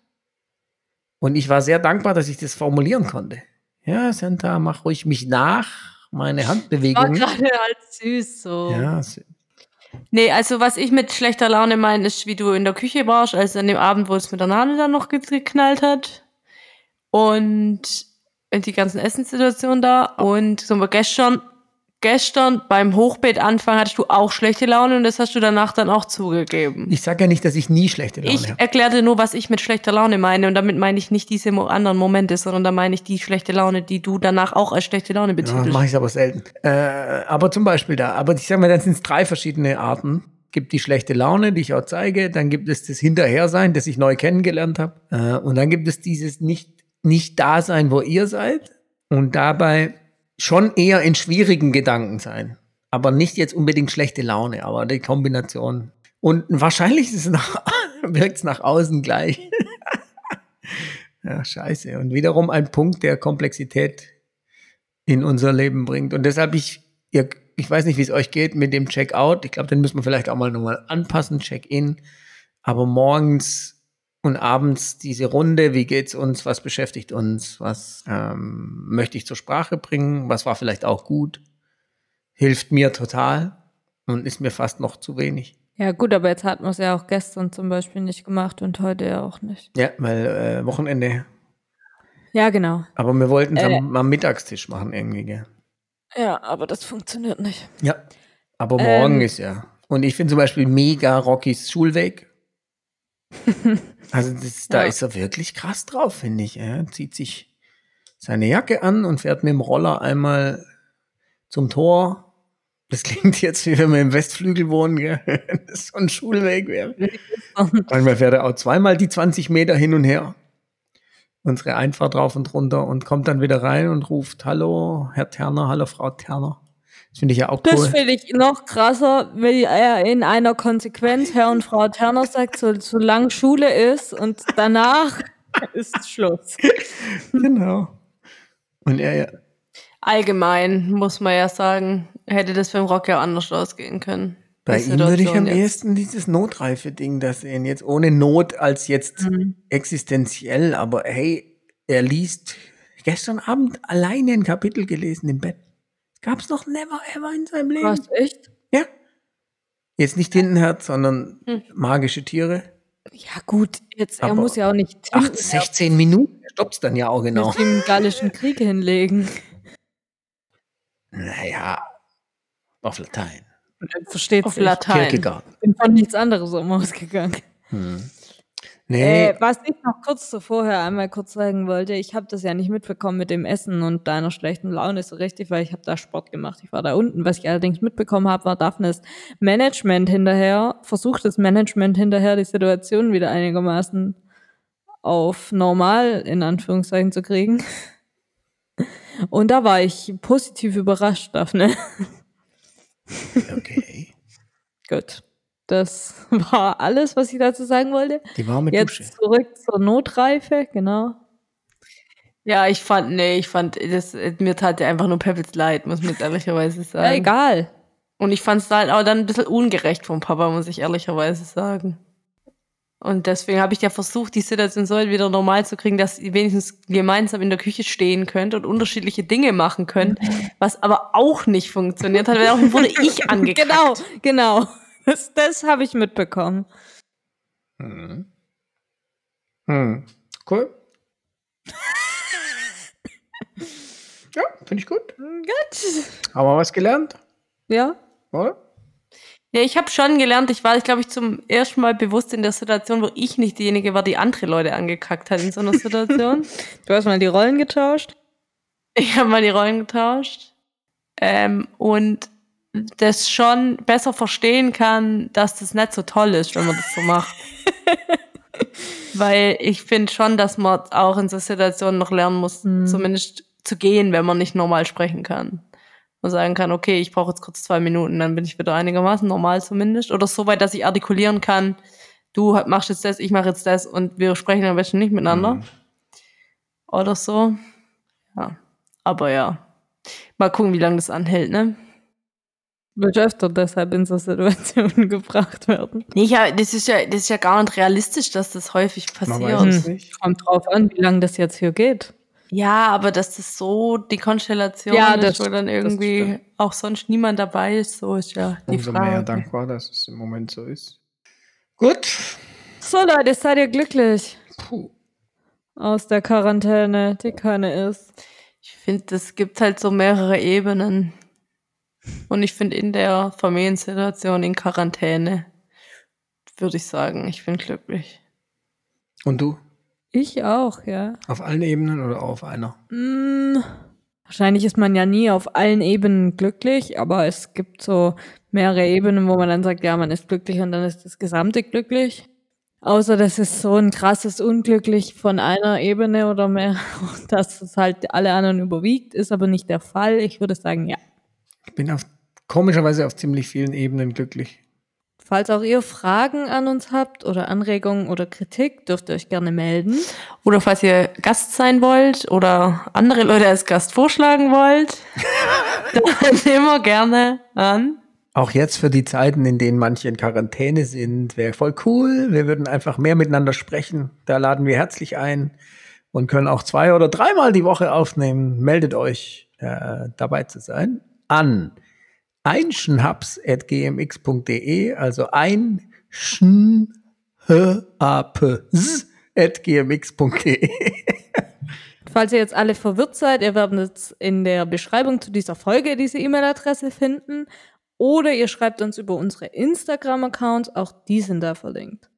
Speaker 3: Und ich war sehr dankbar, dass ich das formulieren konnte. Ja, Santa, mach ruhig mich nach, meine
Speaker 4: war
Speaker 3: Handbewegungen.
Speaker 4: gerade halt süß so.
Speaker 3: Ja, es-
Speaker 4: Nee, also was ich mit schlechter Laune meine, ist, wie du in der Küche warst, also an dem Abend, wo es mit der Nadel dann noch ge- geknallt hat. Und die ganzen Essenssituationen da. Und so gestern, gestern beim Hochbeetanfang hattest du auch schlechte Laune und das hast du danach dann auch zugegeben.
Speaker 3: ich sage ja nicht, dass ich nie schlechte Laune
Speaker 4: Ich
Speaker 3: habe.
Speaker 4: erklärte nur, was ich mit schlechter Laune meine. Und damit meine ich nicht diese anderen Momente, sondern da meine ich die schlechte Laune, die du danach auch als schlechte Laune
Speaker 3: Ja,
Speaker 4: betitelst.
Speaker 3: mache ich aber selten. Äh, aber zum Beispiel da. Aber ich sage mal, dann sind es drei verschiedene Arten. Gibt die schlechte Laune, die ich auch zeige. Dann gibt es das Hinterhersein, das ich neu kennengelernt habe. Äh, und dann gibt es dieses nicht, nicht da sein, wo ihr seid. Und dabei schon eher in schwierigen Gedanken sein. Aber nicht jetzt unbedingt schlechte Laune, aber die Kombination. Und wahrscheinlich wirkt es [LAUGHS] nach außen gleich. [LAUGHS] ja, scheiße. Und wiederum ein Punkt der Komplexität in unser Leben bringt. Und deshalb, ich, ihr, ich weiß nicht, wie es euch geht mit dem Checkout. Ich glaube, den müssen wir vielleicht auch mal nochmal anpassen, Check-in. Aber morgens und abends diese Runde, wie geht's uns, was beschäftigt uns, was ähm, möchte ich zur Sprache bringen, was war vielleicht auch gut, hilft mir total und ist mir fast noch zu wenig.
Speaker 2: Ja, gut, aber jetzt hatten wir es ja auch gestern zum Beispiel nicht gemacht und heute ja auch nicht.
Speaker 3: Ja, weil äh, Wochenende.
Speaker 2: Ja, genau.
Speaker 3: Aber wir wollten es
Speaker 2: Äh.
Speaker 3: am, am Mittagstisch machen irgendwie, gell?
Speaker 2: Ja, aber das funktioniert nicht.
Speaker 3: Ja. Aber morgen
Speaker 2: Ähm.
Speaker 3: ist ja. Und ich finde zum Beispiel mega Rockys Schulweg. [LAUGHS] Also das, da
Speaker 2: Ja.
Speaker 3: ist er wirklich krass drauf, finde ich. Er zieht sich seine Jacke an und fährt mit dem Roller einmal zum Tor. Das [LAUGHS] klingt jetzt, wie wenn wir im Westflügel wohnen, gell? [LAUGHS] Das so ein Schulweg wäre. Manchmal fährt er auch zweimal die 20 Meter hin und her. Unsere Einfahrt rauf und runter und kommt dann wieder rein und ruft, hallo, Herr Terner, hallo, Frau Terner. Das finde ich ja auch
Speaker 2: Das
Speaker 3: cool.
Speaker 2: finde ich noch krasser, weil er in einer Konsequenz Herr und Frau Terner sagt, so, solange Schule ist und danach [LAUGHS] ist Schluss.
Speaker 3: Genau. Und er, ja,
Speaker 4: Allgemein muss man ja sagen, hätte das beim Rock ja anders ausgehen können.
Speaker 3: bei ihm würde ich am
Speaker 4: jetzt.
Speaker 3: ehesten dieses Notreife-Ding da sehen. Jetzt ohne Not als jetzt
Speaker 2: Mhm.
Speaker 3: existenziell, aber hey, er liest gestern Abend alleine ein Kapitel gelesen im Bett. Gab's noch never ever in seinem Leben.
Speaker 2: Was, echt?
Speaker 3: Ja. Jetzt nicht Tintenherz, sondern
Speaker 4: Hm.
Speaker 3: magische Tiere.
Speaker 2: Ja gut, jetzt, er
Speaker 3: Aber
Speaker 2: muss ja auch nicht
Speaker 3: Ach,
Speaker 2: Tinten-
Speaker 3: 16 Minuten. Stoppt's dann ja auch
Speaker 2: er
Speaker 3: genau.
Speaker 2: muss im Gallischen Krieg hinlegen.
Speaker 3: Naja, Auf Latein.
Speaker 2: Versteht
Speaker 4: Auf. Latein.
Speaker 3: Kierkegaard.
Speaker 2: bin von nichts anderes um ausgegangen.
Speaker 3: Hm. Nee,
Speaker 2: Äh, was ich noch kurz vorher einmal kurz sagen wollte, ich habe das ja nicht mitbekommen mit dem Essen und deiner schlechten Laune so richtig, weil ich habe da Sport gemacht. Ich war da unten. Was ich allerdings mitbekommen habe, war Daphnes Management hinterher, versucht das Management hinterher, die Situation wieder einigermaßen auf normal in Anführungszeichen zu kriegen. Und da war ich positiv überrascht, Daphne.
Speaker 3: okay. [LAUGHS]
Speaker 2: Gut. Das [LAUGHS] war alles, was ich dazu sagen wollte.
Speaker 3: Die warme
Speaker 2: Jetzt
Speaker 3: Dusche.
Speaker 2: zurück zur Notreife, genau.
Speaker 4: Ja, ich fand, nee, ich fand, das, mir tat der einfach nur Pebbles leid, muss man jetzt ehrlicherweise [LAUGHS] sagen.
Speaker 2: Ja, egal.
Speaker 4: Und ich fand es halt auch dann ein bisschen ungerecht vom Papa, muss ich ehrlicherweise sagen. Und deswegen habe ich ja versucht, die Situation so wieder normal zu kriegen, dass ihr wenigstens gemeinsam in der Küche stehen könnt und unterschiedliche Dinge machen könnt, [LAUGHS] was aber auch nicht funktioniert hat, weil auch wurde ich angekackt.
Speaker 2: Genau, genau. Das, das habe ich mitbekommen.
Speaker 3: Hm. Hm. Cool. [LAUGHS] ja, finde ich gut.
Speaker 2: Gut.
Speaker 3: Haben wir was gelernt,
Speaker 2: Ja.
Speaker 3: oder?
Speaker 4: Ja, ich habe schon gelernt, ich war, ich glaube ich, zum ersten Mal bewusst in der Situation, wo ich nicht diejenige war, die andere Leute angekackt hat in so einer Situation. [LAUGHS]
Speaker 2: Du hast mal die Rollen getauscht.
Speaker 4: Ich habe mal die Rollen getauscht. Ähm, und das schon besser verstehen kann, dass das nicht so toll ist, wenn man das so macht. [LAUGHS] Weil ich finde schon, dass man auch in so Situationen noch lernen muss,
Speaker 2: Mhm.
Speaker 4: zumindest zu gehen, wenn man nicht normal sprechen kann. Und sagen kann, okay, ich brauche jetzt kurz zwei Minuten, dann bin ich wieder einigermaßen normal zumindest. Oder so weit, dass ich artikulieren kann, du machst jetzt das, ich mache jetzt das und wir sprechen am besten nicht miteinander.
Speaker 3: Mhm.
Speaker 4: Oder so. Ja. Aber ja. Mal gucken, wie lange das anhält, ne?
Speaker 2: Wird öfter deshalb in so Situationen [LAUGHS] gebracht werden.
Speaker 4: Nee, ja, das ist ja, das ist ja gar nicht realistisch, dass das häufig
Speaker 3: Man
Speaker 4: passiert.
Speaker 3: nicht.
Speaker 2: Kommt drauf an, wie lange das jetzt hier geht.
Speaker 4: Ja, aber dass das so die Konstellation
Speaker 2: Ja,
Speaker 4: ist,
Speaker 2: das-
Speaker 4: wo dann irgendwie auch sonst niemand dabei ist, so ist ja die
Speaker 3: Umso
Speaker 4: Frage.
Speaker 3: mehr dankbar, dass es im Moment so ist. Gut.
Speaker 2: So Leute, seid ihr glücklich
Speaker 3: Puh.
Speaker 2: aus der Quarantäne, die keine ist.
Speaker 4: Ich finde, es gibt halt so mehrere Ebenen. Und ich finde, in der Familiensituation in Quarantäne würde ich sagen, ich bin glücklich.
Speaker 3: Und du?
Speaker 2: Ich auch, ja.
Speaker 3: Auf allen Ebenen oder auf einer?
Speaker 2: Mm, wahrscheinlich ist man ja nie auf allen Ebenen glücklich, aber es gibt so mehrere Ebenen, wo man dann sagt, ja, man ist glücklich und dann ist das Gesamte glücklich. Außer das ist so ein krasses Unglücklich von einer Ebene oder mehr, [LAUGHS] dass es halt alle anderen überwiegt, ist aber nicht der Fall. Ich würde sagen, ja.
Speaker 3: Ich bin auf, komischerweise auf ziemlich vielen Ebenen glücklich.
Speaker 2: Falls auch ihr Fragen an uns habt oder Anregungen oder Kritik, dürft ihr euch gerne melden.
Speaker 4: Oder falls ihr Gast sein wollt oder andere Leute als Gast vorschlagen wollt, [LAUGHS] dann immer gerne an.
Speaker 3: Auch jetzt für die Zeiten, in denen manche in Quarantäne sind, wäre voll cool. Wir würden einfach mehr miteinander sprechen. Da laden wir herzlich ein und können auch zwei oder dreimal die Woche aufnehmen. Meldet euch, äh, dabei zu sein, an einschnaps.gmx.de, also ein schn gmx.de. [LAUGHS]
Speaker 2: Falls ihr jetzt alle verwirrt seid, ihr werdet jetzt in der Beschreibung zu dieser Folge diese E-Mail-Adresse finden. Oder ihr schreibt uns über unsere Instagram-Accounts, auch die sind da verlinkt.